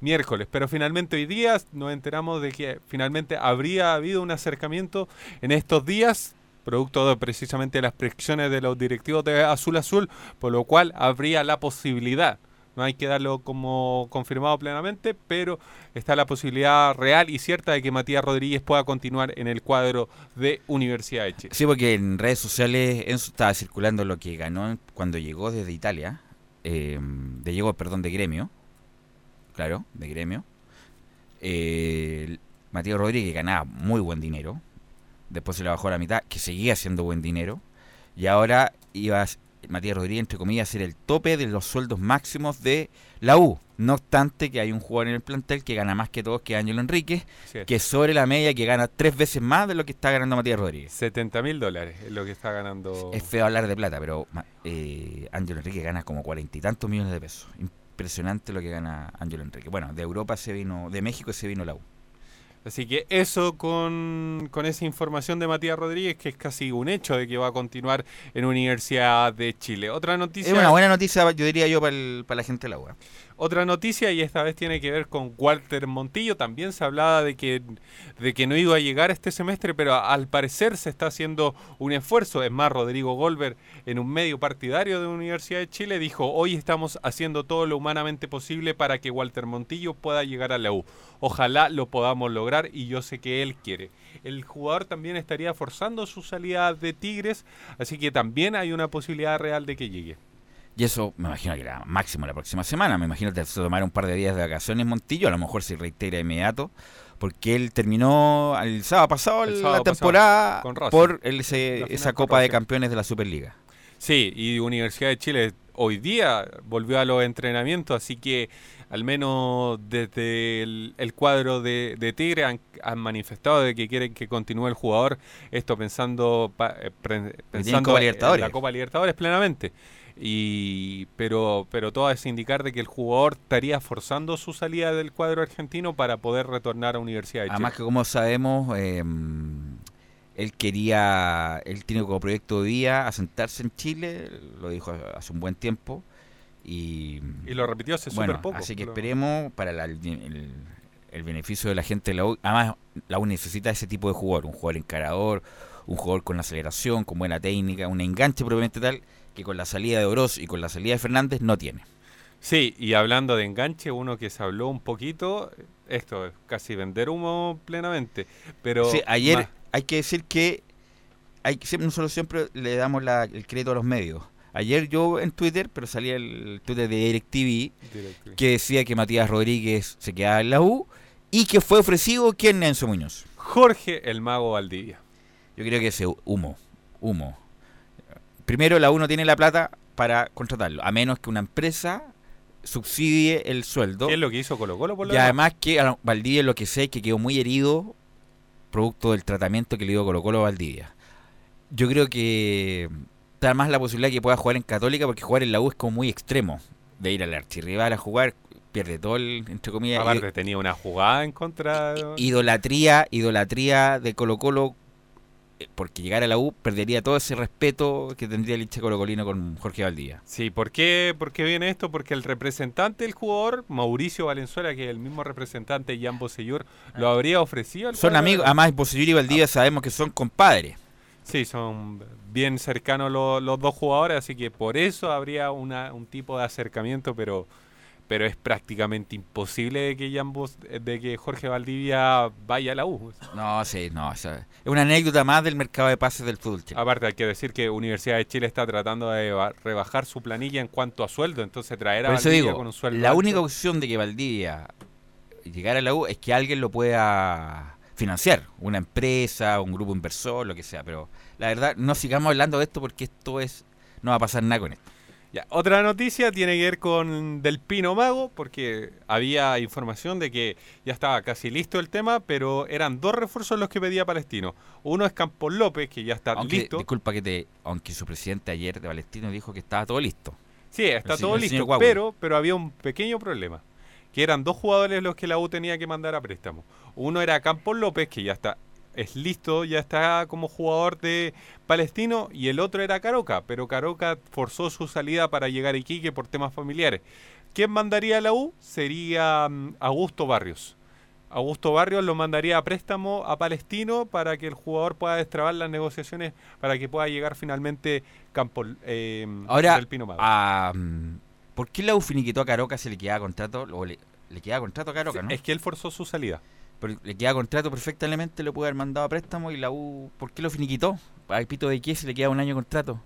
Miércoles, pero finalmente hoy día nos enteramos de que finalmente habría habido un acercamiento en estos días, producto de precisamente las presiones de los directivos de Azul Azul, por lo cual habría la posibilidad, no hay que darlo como confirmado plenamente, pero está la posibilidad real y cierta de que Matías Rodríguez pueda continuar en el cuadro de Universidad de Chile. Sí, porque en redes sociales estaba circulando lo que ganó cuando llegó desde Italia, eh, de llegó, perdón, de gremio, claro, de gremio. Eh, Matías Rodríguez ganaba muy buen dinero, después se le bajó a la mitad, que seguía haciendo buen dinero, y ahora iba a Matías Rodríguez, entre comillas, a ser el tope de los sueldos máximos de la U. No obstante que hay un jugador en el plantel que gana más que todos, que Ángelo Enríquez, Sí. que sobre la media, que gana tres veces más de lo que está ganando Matías Rodríguez. 70 mil dólares es lo que está ganando. Es feo hablar de plata, pero eh, Ángelo Enrique gana como cuarenta y tantos millones de pesos. Impresionante lo que gana Ángelo Enrique. Bueno, de Europa se vino, de México se vino la U. Así que eso con, con esa información de Matías Rodríguez, que es casi un hecho de que va a continuar en Universidad de Chile. Otra noticia. Es una buena noticia, yo diría yo, para, el- para la gente de la U. Otra noticia, y esta vez tiene que ver con Walter Montillo. También se hablaba de que, de que no iba a llegar este semestre, pero al parecer se está haciendo un esfuerzo. Es más, Rodrigo Golver, en un medio partidario de Universidad de Chile, dijo: Hoy estamos haciendo todo lo humanamente posible para que Walter Montillo pueda llegar a la U. Ojalá lo podamos lograr, y yo sé que él quiere. El jugador también estaría forzando su salida de Tigres, así que también hay una posibilidad real de que llegue. Y eso me imagino que era máximo la próxima semana. Me imagino que se tomará un par de días de vacaciones Montillo. A lo mejor se reitera inmediato. Porque él terminó el sábado pasado El la sábado temporada por el- ese- esa Copa de. Campeones de la Superliga. Sí, y Universidad de Chile hoy día volvió a los entrenamientos, así que al menos desde el, el cuadro de, de Tigre han, han manifestado de que quieren que continúe el jugador, esto pensando, pa- eh, pre- pensando Copa en la Copa Libertadores plenamente. Y, pero, pero todo es indicar de que el jugador estaría forzando su salida del cuadro argentino para poder retornar a Universidad de Chile. Además que como sabemos, eh, él quería, él tiene como proyecto de vida asentarse en Chile, lo dijo hace un buen tiempo. Y, Y lo repitió hace bueno, súper poco, Así que esperemos para la- el, beneficio de la gente de la U. Además, la U necesita ese tipo de jugador, un jugador encarador, un jugador con aceleración, con buena técnica, un enganche propiamente tal, que con la salida de Oroz y con la salida de Fernández no tiene. Sí, y hablando de enganche, uno que se habló un poquito, esto es casi vender humo plenamente, pero Sí, ayer más- hay que decir que hay nosotros siempre le damos la- el crédito a los medios. Ayer yo en Twitter, pero salía el Twitter de DirecTV, DirecTV. que decía que Matías Rodríguez se quedaba en la U y que fue ofrecido quién Enzo Muñoz. Jorge el Mago Valdivia. Yo creo que ese humo, humo. Primero, la U no tiene la plata para contratarlo, a menos que una empresa subsidie el sueldo. ¿Qué es lo que hizo Colo Colo por lo Y demás? además que a Valdivia lo que sé es que quedó muy herido producto del tratamiento que le dio Colo Colo a Valdivia. Yo creo que da más la posibilidad que pueda jugar en Católica porque jugar en la U es como muy extremo. De ir al archirrival a jugar, pierde todo el, entre comillas, Aparte tenía una jugada en contra. idolatría, idolatría de Colo Colo, eh, porque llegar a la U perdería todo ese respeto que tendría el hincha colocolino con Jorge Valdivia. Sí, ¿por qué, ¿por qué viene esto? Porque el representante del jugador, Mauricio Valenzuela, que es el mismo representante, Jan Bosellur, lo habría ofrecido. al Son amigos, además Bosellur y Valdivia sabemos que son compadres. Sí, son bien cercanos lo- los dos jugadores, así que por eso habría una, un tipo de acercamiento, pero pero es prácticamente imposible de que Jan Bos- de que Jorge Valdivia vaya a la U. No, sí, no, o sea, es una anécdota más del mercado de pases del fútbol chileno. Aparte hay que decir que Universidad de Chile está tratando de ba- rebajar su planilla en cuanto a sueldo, entonces traer a Valdivia digo, con un sueldo la alto- única opción de que Valdivia llegara a la U es que alguien lo pueda financiar, una empresa, un grupo inversor, lo que sea, pero la verdad no sigamos hablando de esto porque esto es no va a pasar nada con esto. Ya, otra noticia tiene que ver con Del Pino Mago, porque había información de que ya estaba casi listo el tema, pero eran dos refuerzos los que pedía Palestino. Uno es Campos López, que ya está Aunque, listo. disculpa que te, aunque su presidente ayer de Palestino dijo que estaba todo listo. Sí, está El todo el listo, pero, pero había un pequeño problema, que eran dos jugadores los que la U tenía que mandar a préstamo. Uno era Campos López, que ya está es listo, ya está como jugador de Palestino, y el otro era Caroca, pero Caroca forzó su salida para llegar a Iquique por temas familiares. ¿Quién mandaría a la U? Sería mm, Augusto Barrios. Augusto Barrios lo mandaría a préstamo a Palestino para que el jugador pueda destrabar las negociaciones para que pueda llegar finalmente Campos eh, Ahora, del Pino Mago. a, mm, ¿por qué la U finiquitó a Caroca si le quedaba contrato? O le, le quedaba contrato a Caroca, ¿no? Es que él forzó su salida. Pero le queda contrato perfectamente, lo puede haber mandado a préstamo y la U, ¿por qué lo finiquitó? ¿Hay pito de qué si le queda un año de contrato?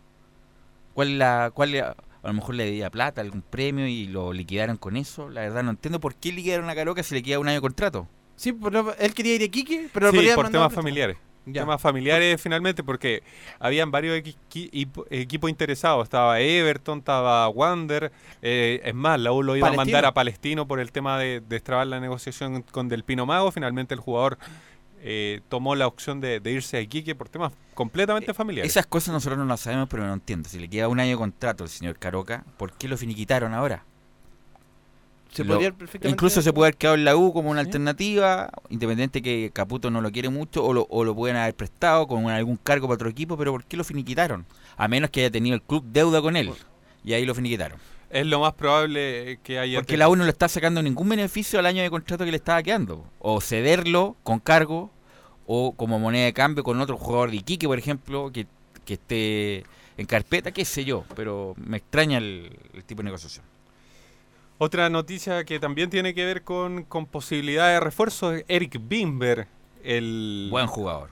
¿Cuál la, cuál le- a lo mejor le debía plata, algún premio y lo liquidaron con eso? La verdad no entiendo por qué liquidaron a Caroca si le queda un año de contrato. Sí, pero él quería ir a Iquique, pero sí, por a temas familiares. Ya. Temas familiares finalmente porque habían varios equi- equi- equipos interesados. Estaba Everton, estaba Wander. eh, es más, la U lo iba a mandar a Palestino por el tema de destrabar la negociación con Del Pino Mago. Finalmente el jugador eh, tomó la opción de, de irse a Iquique por temas completamente familiares. Esas cosas nosotros no las sabemos, pero no entiendo. Si le queda un año de contrato al señor Caroca, ¿por qué lo finiquitaron ahora? Se Lo- podría perfectamente- incluso se puede haber quedado en la U como una alternativa, independiente que Caputo no lo quiere mucho, o lo, o lo pueden haber prestado con algún cargo para otro equipo, pero ¿por qué lo finiquitaron? A menos que haya tenido el club deuda con él. Y ahí lo finiquitaron. Es lo más probable que haya... Porque la U no le está sacando ningún beneficio al año de contrato que le estaba quedando. O cederlo con cargo, o como moneda de cambio con otro jugador de Iquique, por ejemplo, que, que esté en carpeta, qué sé yo. Pero me extraña el, el tipo de negociación. Otra noticia que también tiene que ver con, con posibilidad de refuerzo es Eric Bimber, el Buen jugador.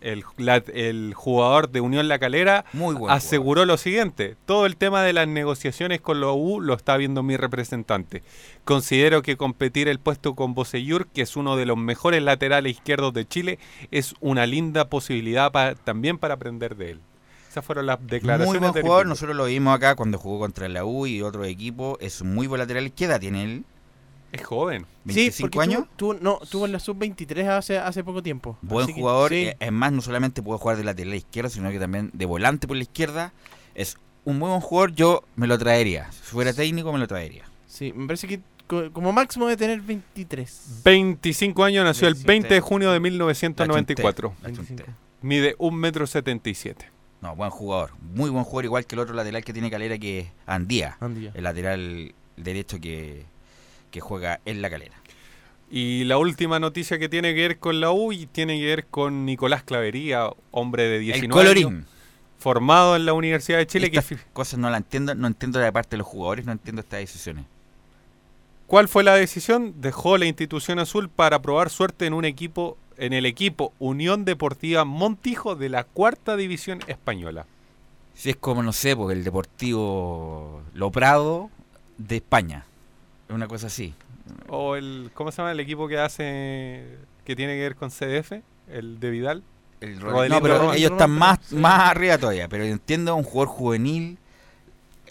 El, la- el jugador de Unión La Calera Muy buen aseguró lo siguiente, todo el tema de las negociaciones con la U lo está viendo mi representante. Considero que competir el puesto con Bosellur, que es uno de los mejores laterales izquierdos de Chile, es una linda posibilidad pa- también para aprender de él. Esas fueron las declaraciones Muy buen jugador, nosotros lo vimos acá cuando jugó contra la U y otro equipo. Es muy buen lateral. ¿Qué edad tiene él? Es joven. Sí, 25 porque años. Tuvo, tuvo- no, tuvo en la sub-23 hace, hace poco tiempo. Buen Así que, jugador. sí. eh, Es más, no solamente puede jugar de lateral izquierda, sino que también de volante por la izquierda. Es un muy buen jugador. Yo me lo traería. Si fuera técnico, me lo traería. Sí, me parece que co- como máximo debe tener 23. 25 años, nació el 20 de junio de La 1994. chunté, la chunté. Mide 1,77 m. No, buen jugador. Muy buen jugador, igual que el otro lateral que tiene Calera, que es Andía. Andía. El lateral derecho que, que juega en la Calera. Y la última noticia que tiene que ver con la U y tiene que ver con Nicolás Clavería, hombre de 19 colorín. años, formado en la Universidad de Chile. Que, Estas cosas no las entiendo, no entiendo de parte de los jugadores, no entiendo estas decisiones. ¿Cuál fue la decisión? Dejó la institución azul para probar suerte en un equipo, en el equipo Unión Deportiva Montijo de la cuarta división española. Si es como, no sé, porque el Deportivo Loprado de España. Es una cosa así. O el, ¿cómo se llama el equipo que hace, que tiene que ver con CDF? El de Vidal. El Rodelito no, pero Roman. ellos están más, más arriba todavía. Pero entiendo, un jugador juvenil,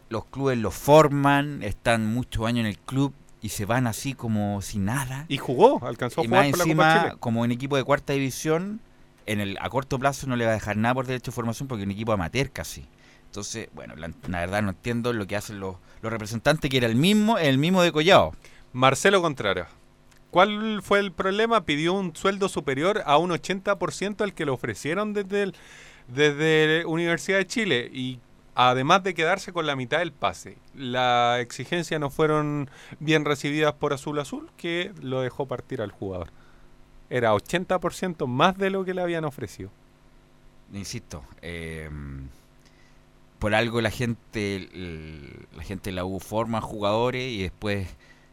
los clubes lo forman, están muchos años en el club y se van así como sin nada. Y jugó, alcanzó a Y jugar más por la encima, Copa Chile. como un equipo de cuarta división, en el a corto plazo no le va a dejar nada por derecho de formación porque es un equipo amateur casi. Entonces, bueno, la, la verdad no entiendo lo que hacen los, los representantes, que era el mismo, el mismo de Collado. Marcelo Contreras. ¿Cuál fue el problema? Pidió un sueldo superior a un 80% al que le ofrecieron desde, el, desde Universidad de Chile y además de quedarse con la mitad del pase. Las exigencias no fueron bien recibidas por Azul Azul, que lo dejó partir al jugador. Era 80% más de lo que le habían ofrecido. Insisto, eh, por algo la gente, la gente de la U forma jugadores y después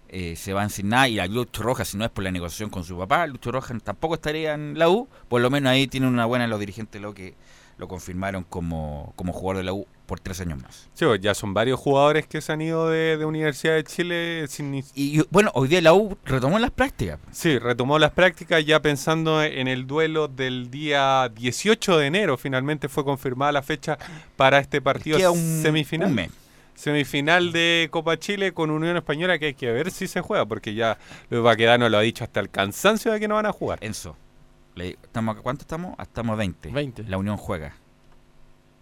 eh, se van sin nada. Y a Lucho Rojas, si no es por la negociación con su papá, Lucho Rojas tampoco estaría en la U. Por lo menos ahí tienen una buena los dirigentes lo que lo confirmaron como, como jugador de la U por tres años más. Sí, pues, ya son varios jugadores que se han ido de, de Universidad de Chile sin ni Y bueno, hoy día la U retomó las prácticas. Sí, retomó las prácticas ya pensando en el duelo del día 18 de enero. Finalmente fue confirmada la fecha para este partido Queda un- semifinal. un mes. Semifinal de Copa Chile con Unión Española que hay que ver si se juega, porque ya Luis Baquedano lo ha dicho hasta el cansancio de que no van a jugar. Enzo, ¿cuánto estamos? Ah, Estamos 20. 20. La Unión juega.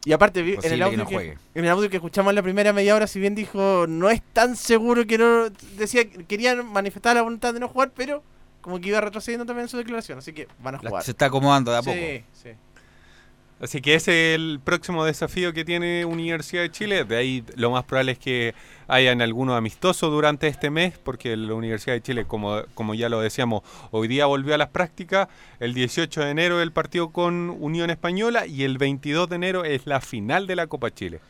Y aparte, vi- en el, que audio no que, en el audio que escuchamos en la primera media hora, si bien dijo, no es tan seguro que no. Decía, querían manifestar la voluntad de no jugar, pero como que iba retrocediendo también en su declaración. Así que van a La- jugar. se está acomodando de a Sí, poco. sí. Así que ese es el próximo desafío que tiene Universidad de Chile. De ahí lo más probable es que hayan alguno amistoso durante este mes, porque la Universidad de Chile, como, como ya lo decíamos, hoy día volvió a las prácticas. El 18 de enero el partido con Unión Española y el 22 de enero es la final de la Copa Chile.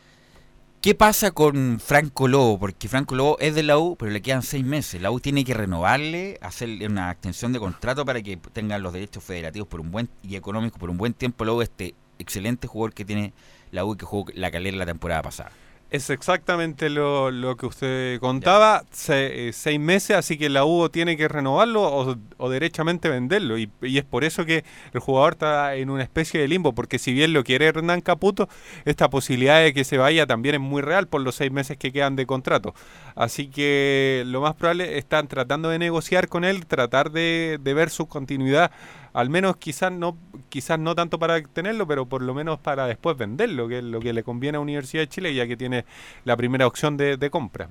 ¿Qué pasa con Franco Lobo? Porque Franco Lobo es de la U, pero le quedan seis meses. La U tiene que renovarle, hacerle una extensión de contrato para que tengan los derechos federativos por un buen y económicos por un buen tiempo. Luego este excelente jugador que tiene la U que jugó la calera la temporada pasada. Es exactamente lo, lo que usted contaba, se- eh, seis meses, así que la U tiene que renovarlo o, o derechamente venderlo. Y, y es por eso que el jugador está en una especie de limbo, porque si bien lo quiere Hernán Caputo, esta posibilidad de que se vaya también es muy real por los seis meses que quedan de contrato. Así que lo más probable están tratando de negociar con él, tratar de, de ver su continuidad, al menos quizás no, quizás no tanto para tenerlo, pero por lo menos para después venderlo, que es lo que le conviene a Universidad de Chile, ya que tiene la primera opción de, de compra.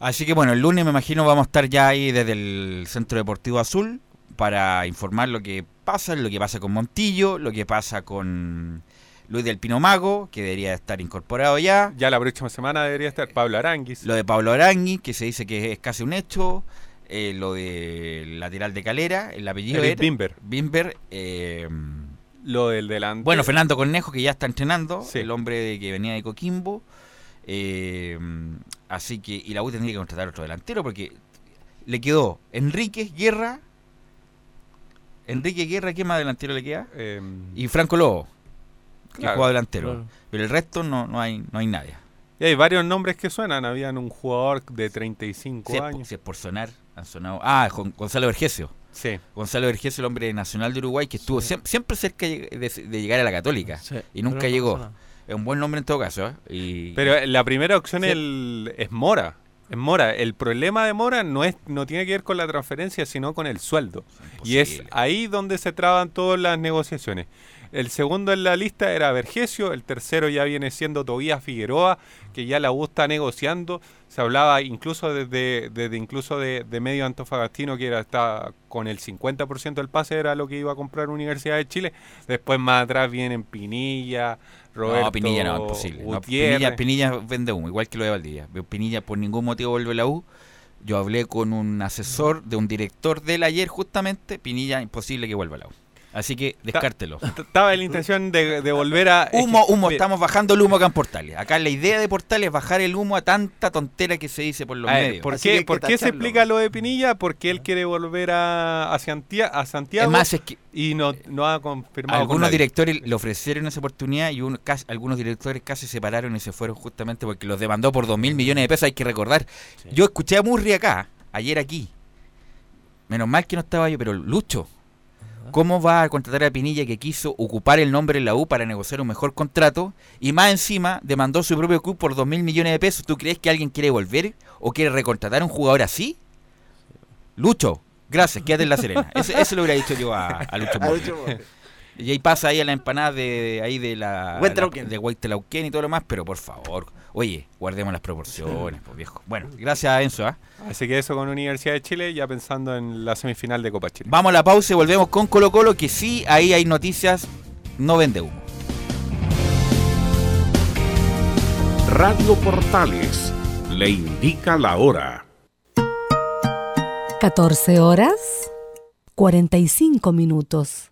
Así que bueno, el lunes me imagino vamos a estar ya ahí desde el Centro Deportivo Azul para informar lo que pasa, lo que pasa con Montillo, lo que pasa con Luis del Pino Mago, que debería estar incorporado ya. Ya la próxima semana debería estar Pablo Aranguis. Lo de Pablo Arangui, que se dice que es casi un hecho. Eh, lo de lateral de Calera, el apellido Eric era- Bimber. Bimber, eh, Lo del delante. bueno, Fernando Cornejo, que ya está entrenando, el hombre de que venía de Coquimbo. eh, así que, y la U tendría que contratar otro delantero porque le quedó Enríquez, Guerra. Enrique Guerra, ¿qué más delantero le queda? y Franco Lobo, que Claro, juega delantero. claro. Pero el resto no, no hay no hay nadie. Y hay varios nombres que suenan. Habían un jugador de 35 Si es, años. si es por sonar, han sonado. Ah, Gon- Gonzalo Vergesio. Sí. Gonzalo Vergesio, el hombre nacional de Uruguay, que estuvo siem- siempre cerca de, de llegar a la Católica. y nunca no llegó. Es un buen nombre en todo caso. ¿eh? Y, Pero la primera opción Sí. es, el- es Mora. Es Mora. El problema de Mora no es no tiene que ver con la transferencia, sino con el sueldo. Y es ahí donde se traban todas las negociaciones. El segundo en la lista era Vergesio, el tercero ya viene siendo Tobías Figueroa, que ya la U está negociando. Se hablaba incluso desde, desde incluso de, de medio antofagastino que era está con el 50% del pase era lo que iba a comprar Universidad de Chile. Después más atrás vienen Pinilla, Roberto no, Pinilla no, imposible. No. Pinilla, Pinilla vende humo, igual que lo de Valdivia. Pinilla por ningún motivo vuelve a la U. Yo hablé con un asesor de un director del ayer justamente. Pinilla, imposible que vuelva a la U. Así que descártelo. Estaba en la intención de, de volver a. Humo, humo, estamos bajando el humo acá en Portales. Acá la idea de Portales es bajar el humo a tanta tontera que se dice por los a ver, medios. ¿Por Así qué, que por qué se explica lo de Pinilla? Porque él quiere volver a, a, Santia- a Santiago Es más, es que y no, no ha confirmado. con algunos directores le ofrecieron esa oportunidad y uno- casi- algunos directores casi se separaron y se fueron justamente porque los demandó por dos mil millones de pesos. Hay que recordar. Yo escuché a Murri acá, ayer aquí. Menos mal que no estaba yo, pero Lucho, ¿cómo va a contratar a Pinilla que quiso ocupar el nombre en la U para negociar un mejor contrato y más encima demandó su propio club por dos mil millones de pesos? ¿Tú crees que alguien quiere volver o quiere recontratar a un jugador así? Lucho, gracias, quédate en La Serena. Eso, eso lo hubiera dicho yo a, a Lucho. Y ahí pasa ahí a la empanada de, ahí de la, la- de Huetelauquén y todo lo más, pero por favor, oye, guardemos las proporciones, pues viejo. Bueno, gracias Enzo. ¿ah? Así que eso con Universidad de Chile, ya pensando en la semifinal de Copa Chile. Vamos a la pausa y volvemos con Colo Colo, que sí, ahí hay noticias, no vende humo. Radio Portales le indica la hora. 14 horas 45 minutos.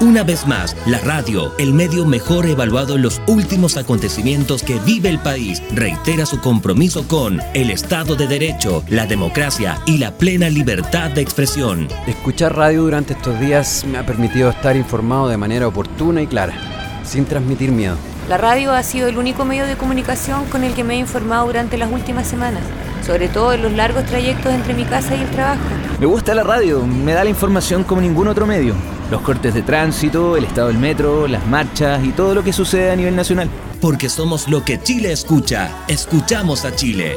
Una vez más, la radio, el medio mejor evaluado en los últimos acontecimientos que vive el país, reitera su compromiso con el Estado de Derecho, la democracia y la plena libertad de expresión. Escuchar radio durante estos días me ha permitido estar informado de manera oportuna y clara, sin transmitir miedo. La radio ha sido el único medio de comunicación con el que me he informado durante las últimas semanas, sobre todo en los largos trayectos entre mi casa y el trabajo. Me gusta la radio, me da la información como ningún otro medio. Los cortes de tránsito, el estado del metro, las marchas y todo lo que sucede a nivel nacional. Porque somos lo que Chile escucha. Escuchamos a Chile.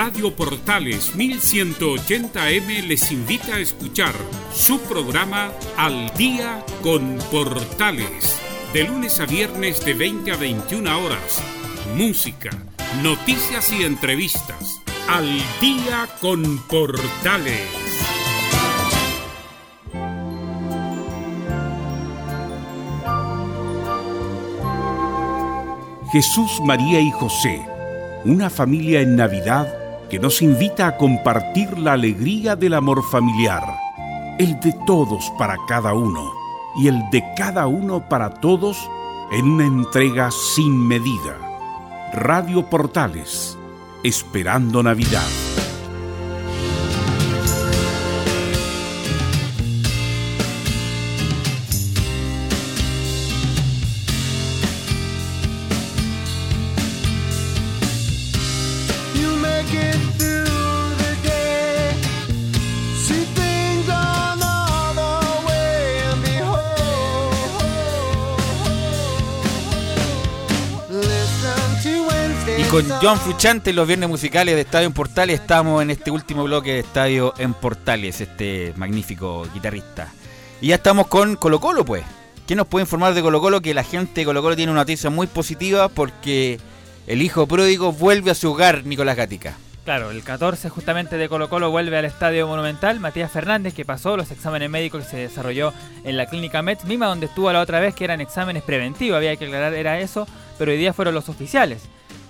Radio Portales 1180M les invita a escuchar su programa Al Día con Portales, de lunes a viernes de 20 a 21 horas. Música, noticias y entrevistas. Al Día con Portales. Jesús, María y José, una familia en Navidad que nos invita a compartir la alegría del amor familiar, el de todos para cada uno y el de cada uno para todos en una entrega sin medida. Radio Portales, esperando Navidad. Con John Fruchante en los viernes musicales de Estadio en Portales estamos en este último bloque de Estadio en Portales, este magnífico guitarrista. Y ya estamos con Colo Colo, pues. ¿Qué nos puede informar de Colo Colo? Que la gente de Colo Colo tiene una noticia muy positiva porque el hijo pródigo vuelve a su hogar, Nicolás Gatica. Claro, el 14 justamente de Colo Colo vuelve al Estadio Monumental. Matías Fernández, que pasó los exámenes médicos que se desarrolló en la clínica Mets, misma donde estuvo la otra vez, que eran exámenes preventivos, había que aclarar, era eso, pero hoy día fueron los oficiales.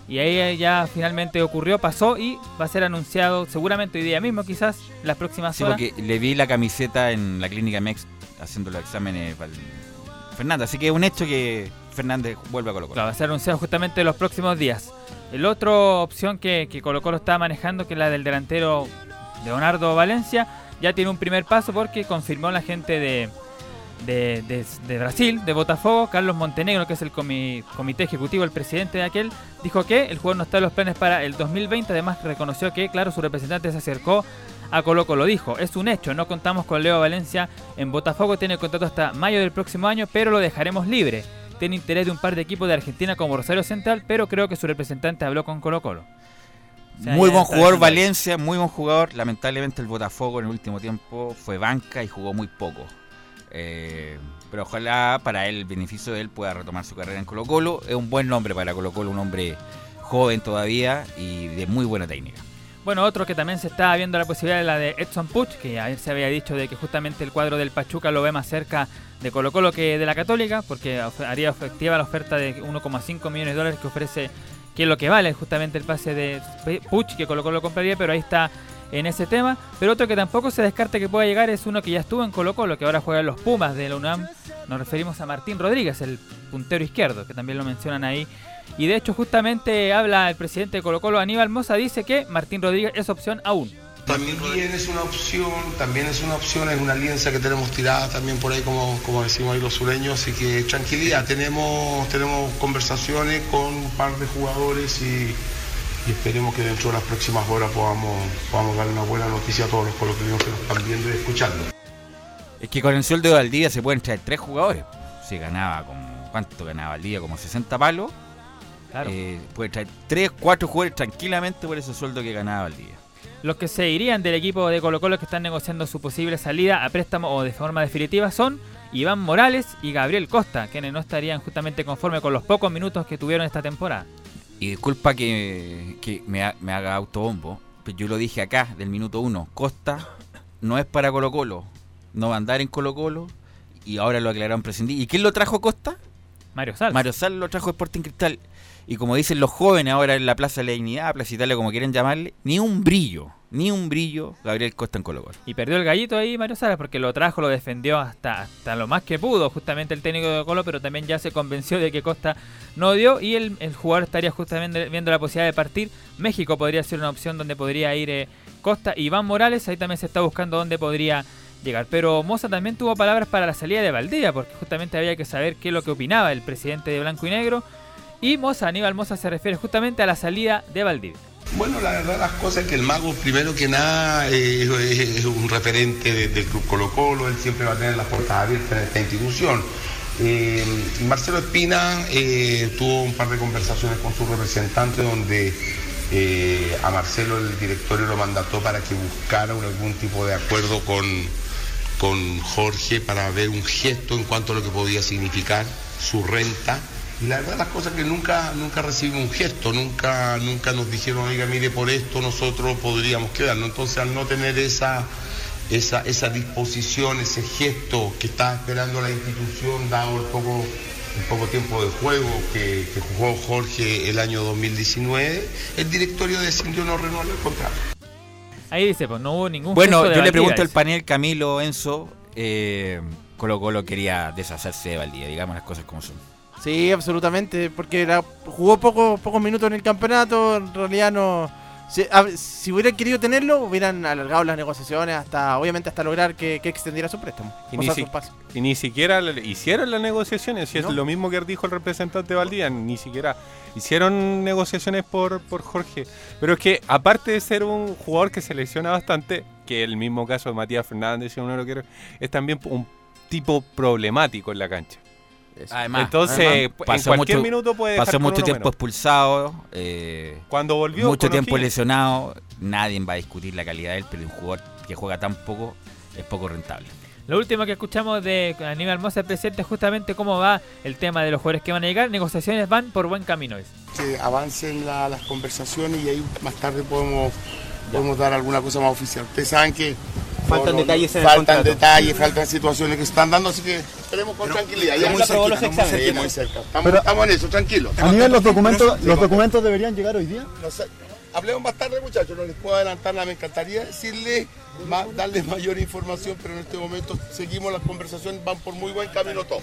Y ahí ya finalmente ocurrió, pasó y va a ser anunciado seguramente hoy día mismo, quizás, las próximas Sí, horas. porque le vi la camiseta en la clínica MEX haciendo los exámenes para el- Fernández. Así que es un hecho que Fernández vuelve a Colo Colo. Claro, va a ser anunciado justamente en los próximos días. El otra opción que, que Colo Colo está manejando, que es la del delantero Leonardo Valencia, ya tiene un primer paso porque confirmó la gente de, de, de- de Brasil, de Botafogo, Carlos Montenegro, que es el comi- comité ejecutivo, el presidente de aquel, dijo que el jugador no está en los planes para el 2020. Además, reconoció que, claro, su representante se acercó a Colo Colo. Dijo, es un hecho, no contamos con Leo Valencia en Botafogo, tiene contrato hasta mayo del próximo año, pero lo dejaremos libre. Tiene interés de un par de equipos de Argentina como Rosario Central, pero creo que su representante habló con Colo Colo. O sea, Muy buen jugador. Valencia, muy buen jugador. Lamentablemente el Botafogo en el último tiempo fue banca y jugó muy poco. Eh, pero ojalá para él, el beneficio de él, pueda retomar su carrera en Colo Colo. Es un buen nombre para Colo Colo, un hombre joven todavía y de muy buena técnica. Bueno, otro que también se está viendo la posibilidad es la de Edson Puch, que ayer se había dicho de que justamente el cuadro del Pachuca lo ve más cerca de Colo Colo que de la Católica, porque haría efectiva la oferta de 1,5 millones de dólares que ofrece, que es lo que vale justamente el pase de Puch, que Colo Colo compraría, pero ahí está en ese tema. Pero otro que tampoco se descarta que pueda llegar es uno que ya estuvo en Colo Colo, que ahora juega en los Pumas de la UNAM. Nos referimos a Martín Rodríguez, el puntero izquierdo, que también lo mencionan ahí. Y de hecho justamente habla el presidente de Colo Colo, Aníbal Moza, dice que Martín Rodríguez es opción aún. También es una opción, también es una opción, es una alianza que tenemos tirada también por ahí, como, como decimos ahí los sureños, así que tranquilidad, tenemos, tenemos conversaciones con un par de jugadores y, y esperemos que dentro de las próximas horas podamos, podamos dar una buena noticia a todos los colombianos que nos están viendo y escuchando. Es que con el sueldo de Valdivia se pueden traer tres jugadores. Se ganaba como. ¿Cuánto ganaba Valdivia? Como 60 palos. Claro. Eh, puede traer tres, cuatro jugadores tranquilamente por ese sueldo que ganaba Valdivia. Los que se irían del equipo de Colo Colo que están negociando su posible salida a préstamo o de forma definitiva son Iván Morales y Gabriel Costa, quienes no estarían justamente conforme con los pocos minutos que tuvieron esta temporada. Y disculpa que, que me, ha- me haga autobombo, pero yo lo dije acá, del minuto uno. Costa no es para Colo Colo, no va a andar en Colo Colo y ahora lo aclararon prescindir. ¿Y quién lo trajo Costa? Mario Sal. Mario Sal lo trajo Sporting Cristal. Y como dicen los jóvenes ahora en la Plaza de la Dignidad, Plaza Italia, como quieren llamarle, ni un brillo, ni un brillo Gabriel Costa en Colo Colo. Y perdió el gallito ahí Mario Salas porque lo trajo, lo defendió hasta, hasta lo más que pudo justamente el técnico de Colo, pero también ya se convenció de que Costa no dio y el, el jugador estaría justamente viendo la posibilidad de partir. México podría ser una opción donde podría ir eh, Costa. Iván Morales, ahí también se está buscando dónde podría llegar. Pero Moza también tuvo palabras para la salida de Valdivia porque justamente había que saber qué es lo que opinaba el presidente de Blanco y Negro. Y Moza, Aníbal Moza se refiere justamente a la salida de Valdivia. Bueno, la verdad las cosas es que el mago, primero que nada, eh, es, un referente de- del Club Colo Colo, él siempre va a tener las puertas abiertas en esta institución. Eh, Marcelo Espina eh, tuvo un par de conversaciones con su representante donde a Marcelo el directorio lo mandató para que buscara algún tipo de acuerdo con, con Jorge para ver un gesto en cuanto a lo que podía significar su renta. Y la verdad las cosas que nunca, nunca recibimos un gesto, nunca, nunca nos dijeron, oiga, mire, por esto nosotros podríamos quedarnos. Entonces al no tener esa, esa, esa disposición, ese gesto que estaba esperando la institución, dado el poco, el poco tiempo de juego que, que jugó Jorge el año 2019, el directorio decidió no renovar el contrato. Ahí dice, pues no hubo ningún Bueno, gesto de yo le pregunto al panel Camilo Enzo, eh, Colo Colo quería deshacerse de Valdivia, digamos las cosas como son. Sí, absolutamente, porque era- jugó poco, pocos minutos en el campeonato, en realidad no... Si, a- si hubieran querido tenerlo, hubieran alargado las negociaciones hasta, obviamente, hasta lograr que, que extendiera su préstamo. Y ni, si- y ni siquiera le- hicieron las negociaciones, si No. es lo mismo que dijo el representante de Valdivia, ni siquiera hicieron negociaciones por, por Jorge. Pero es que aparte de ser un jugador que se lesiona bastante, que el mismo caso de Matías Fernández, si uno lo quiere, es también un tipo problemático en la cancha. Además, Entonces, además, en pasó cualquier mucho- minuto puede pasó mucho tiempo menos. expulsado, eh, Cuando volvió mucho tiempo O'Higgins. lesionado, nadie va a discutir la calidad de él, pero un jugador que juega tan poco es poco rentable. Lo último que escuchamos de Aníbal Mosa, es justamente cómo va el tema de los jugadores que van a llegar. Negociaciones van por buen camino. que avancen la- las conversaciones y ahí más tarde podemos, podemos dar alguna cosa más oficial. Ustedes saben que Faltan detalles en el faltan detalles, faltan situaciones que se están dando, así que esperemos con tranquilidad. Ya muy cerca. Estamos, Pero- estamos en eso, tranquilos. A nivel los documentos, Sí, los documentos deberían llegar hoy día. no sé, hablemos más tarde, muchachos. No les puedo adelantar nada. Me encantaría decirles, ma- darles mayor información, pero en este momento seguimos las conversaciones, van por muy buen camino todos.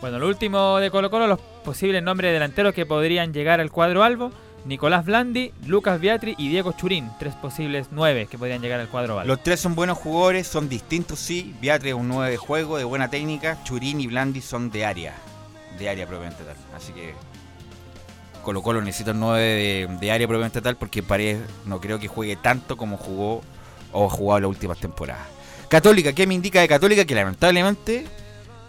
Bueno, lo último de Colo Colo, los posibles nombres de delanteros que podrían llegar al cuadro albo. Nicolás Blandi, Lucas Beatri y Diego Churín, tres posibles nueve que podrían llegar al cuadro oval. Los tres son buenos jugadores, son distintos, sí. Beatriz es un 9 de juego, de buena técnica. Churín y Blandi son de área, de área propiamente tal. Así que Colo Colo necesita un 9 de, de área propiamente tal porque Paredes no creo que juegue tanto como jugó o ha jugado las últimas temporadas. Católica, ¿qué me indica de Católica? Que lamentablemente,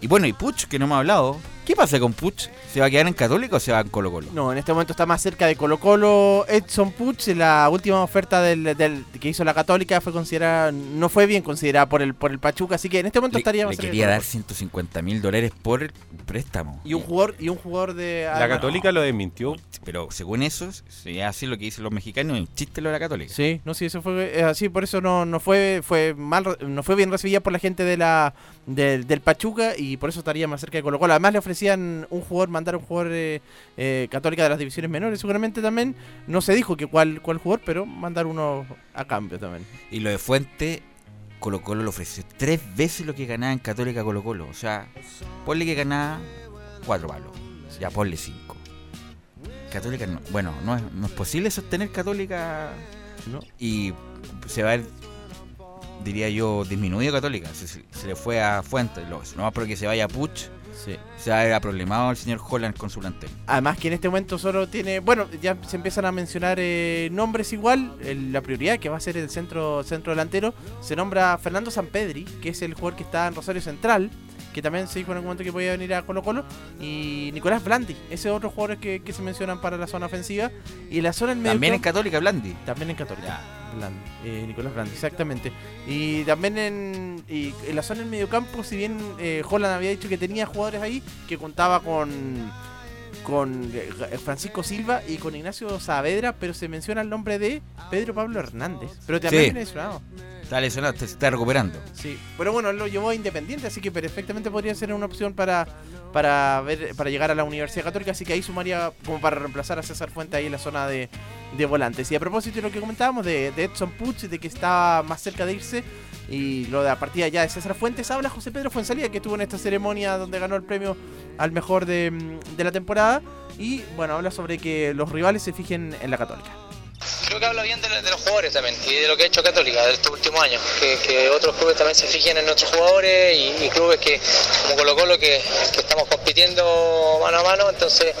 y bueno, y Puch, que no me ha hablado. ¿Qué pasa con Puch? ¿Se va a quedar en Católica o se va en Colo Colo? No, en este momento está más cerca de Colo Colo. Edson Puch, la última oferta del, del- que hizo la Católica fue considerada, no fue bien considerada por el por el Pachuca, así que en este momento Le, estaría le cerca quería dar Colo. 150 mil dólares por el préstamo. y un jugador y un jugador de La Católica lo desmintió. Pero según eso, si es así lo que dicen los mexicanos, un chiste lo de la Católica. Sí, no, sí, eso fue es así, por eso no, no fue fue mal, no fue bien recibida por la gente de la del, del Pachuca y por eso estaría más cerca de Colo Colo. Además le ofrecían un jugador, mandar un jugador eh, eh, católica de las divisiones menores, seguramente también. No se dijo que cuál cuál jugador, pero mandar uno a cambio también. Y lo de Fuente, Colo Colo le ofreció tres veces lo que ganaba en Católica Colo Colo. O sea, ponle que ganaba cuatro palos. Ya ponle cinco. Católica, no- bueno, no es, no es posible sostener Católica. ¿no? Y se va a ver, diría yo, disminuido Católica. Se, le fue a Fuente. Lo, no más porque se vaya a Puch, Sí. se va a ver problemado el señor Holland con su plantel. Además que en este momento solo tiene, bueno, ya se empiezan a mencionar eh, nombres igual, la prioridad que va a ser el centro centro delantero, se nombra Fernando Sampedri, que es el jugador que está en Rosario Central, que también se dijo en algún momento que podía venir a Colo Colo, y Nicolás Blandi, ese otro jugador que, que se mencionan para la zona ofensiva, y la zona en medio También en Católica, Blandi. También en Católica. Blandi, eh, Nicolás Blandi, exactamente. Y también en, y en la zona del mediocampo, si bien eh, Holland había dicho que tenía jugadores ahí, que contaba con con eh, Francisco Silva y con Ignacio Saavedra, pero se menciona el nombre de Pedro Pablo Hernández. Pero también Sí. viene lesionado. Está lesionado, se está recuperando. Sí. Pero bueno, lo llevó a Independiente, así que perfectamente podría ser una opción para para ver para llegar a la Universidad Católica, así que ahí sumaría como para reemplazar a César Fuente ahí en la zona de, de volantes. Y a propósito de lo que comentábamos de, de Edson Puch, de que estaba más cerca de irse, y lo de la partida ya de César Fuentes, habla José Pedro Fuensalía, que estuvo en esta ceremonia donde ganó el premio al mejor de, de la temporada, y bueno, habla sobre que los rivales se fijen en la Católica. Creo que habla bien de, los jugadores también y de lo que ha hecho Católica de estos últimos años. Que, otros clubes también se fijen en nuestros jugadores y, clubes que, como Colo Colo, que, estamos compitiendo mano a mano. Entonces,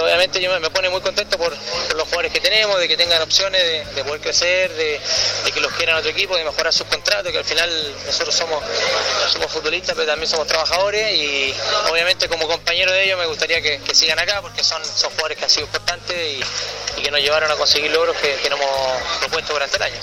obviamente yo me, pone muy contento por, los jugadores que tenemos, de que tengan opciones de, de poder crecer, de, que los quieran otro equipo, de mejorar sus contratos, que al final nosotros somos, somos futbolistas, pero también somos trabajadores y obviamente como compañero de ellos me gustaría que, sigan acá porque son, son jugadores que han sido importantes y que nos llevaron a conseguir logros que, que nos hemos propuesto durante el año.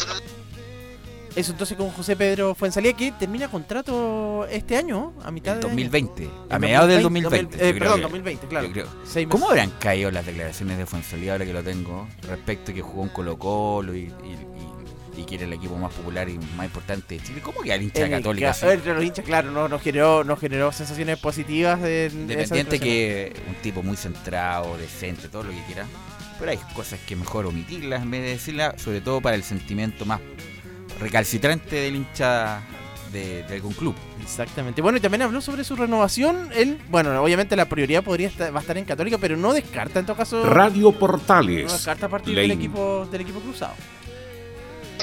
Eso entonces con José Pedro Fuensalía, que termina contrato este año, a mitad El de año. 2020. A mediados del 2020, 2020. eh, perdón, que- 2020, claro. creo. ¿Cómo habrán caído las declaraciones de Fuensalía ahora que lo tengo? Respecto a que jugó en Colo Colo y, y, y- y que era el equipo más popular y más importante de Chile. ¿Cómo que al hincha el católica ca- entre los hinchas, claro, no, nos generó, nos generó sensaciones positivas. de- de que un tipo muy centrado, decente, todo lo que quiera. Pero hay cosas que mejor omitirlas en vez de decirlas, sobre todo para el sentimiento más recalcitrante del hincha de, de algún club. Exactamente. Bueno, y también habló sobre su renovación. Él, bueno, obviamente la prioridad podría estar, va a estar en Católica, pero no descarta en todo caso. Radio Portales. No descarta partir La del equipo, del equipo cruzado.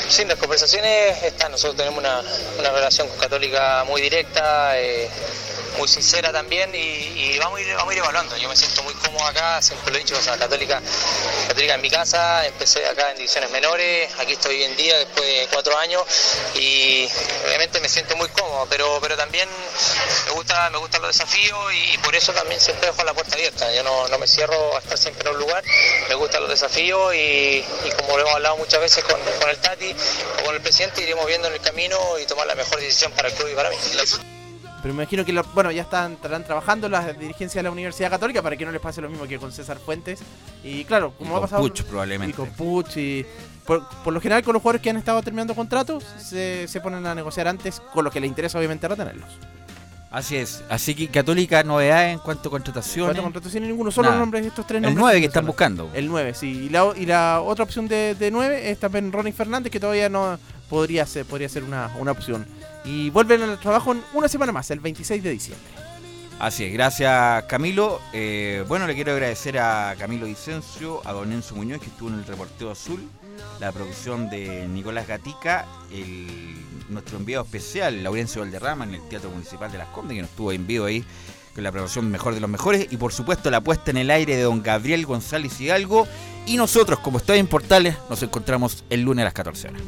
Sí, las conversaciones están. Nosotros tenemos una, una relación con Católica muy directa, eh, muy sincera también y, vamos, a ir, vamos a ir evaluando. Yo me siento muy cómodo acá, siempre lo he dicho, o sea, Católica, Católica en mi casa, empecé acá en divisiones menores, aquí estoy hoy en día después de cuatro años y obviamente me siento muy cómodo, pero, pero también me gusta, me gustan los desafíos y, por eso también siempre dejo la puerta abierta. Yo no, no me cierro a estar siempre en un lugar, me gustan los desafíos y, y como lo hemos hablado muchas veces con, con el Tati o con el presidente, iremos viendo en el camino y tomar la mejor decisión para el club y para mí. Pero me imagino que, lo- bueno, ya están, estarán trabajando las dirigencias de la Universidad Católica para que no les pase lo mismo que con César Fuentes. Y claro, como Y ha con pasado. Puch, probablemente. Y con Puch y. Por, por lo general, con los jugadores que han estado terminando contratos, se, se ponen a negociar antes, con lo que les interesa, obviamente, retenerlos. Así es. Así que Católica, novedades en cuanto a contrataciones. Cuatro contrataciones, ninguno, solo Nada. los nombres de estos tres El nombres. 9 se que están buscando. El 9, sí. Y la, y la otra opción de, de 9 es también Ronnie Fernández, que todavía no podría ser, podría ser una, una opción. Y vuelven al trabajo en una semana más, el 26 de diciembre. Así es, gracias Camilo. Eh, bueno, le quiero agradecer a Camilo Vicencio, a Don Enzo Muñoz, que estuvo en el Reporteo Azul, la producción de Nicolás Gatica, nuestro enviado especial, Laurencio Valderrama, en el Teatro Municipal de Las Condes, que nos estuvo en vivo ahí con la producción mejor de los mejores, y por supuesto la puesta en el aire de don Gabriel González Hidalgo. Y nosotros, como Estoy en Portales, nos encontramos el lunes a las 14 horas.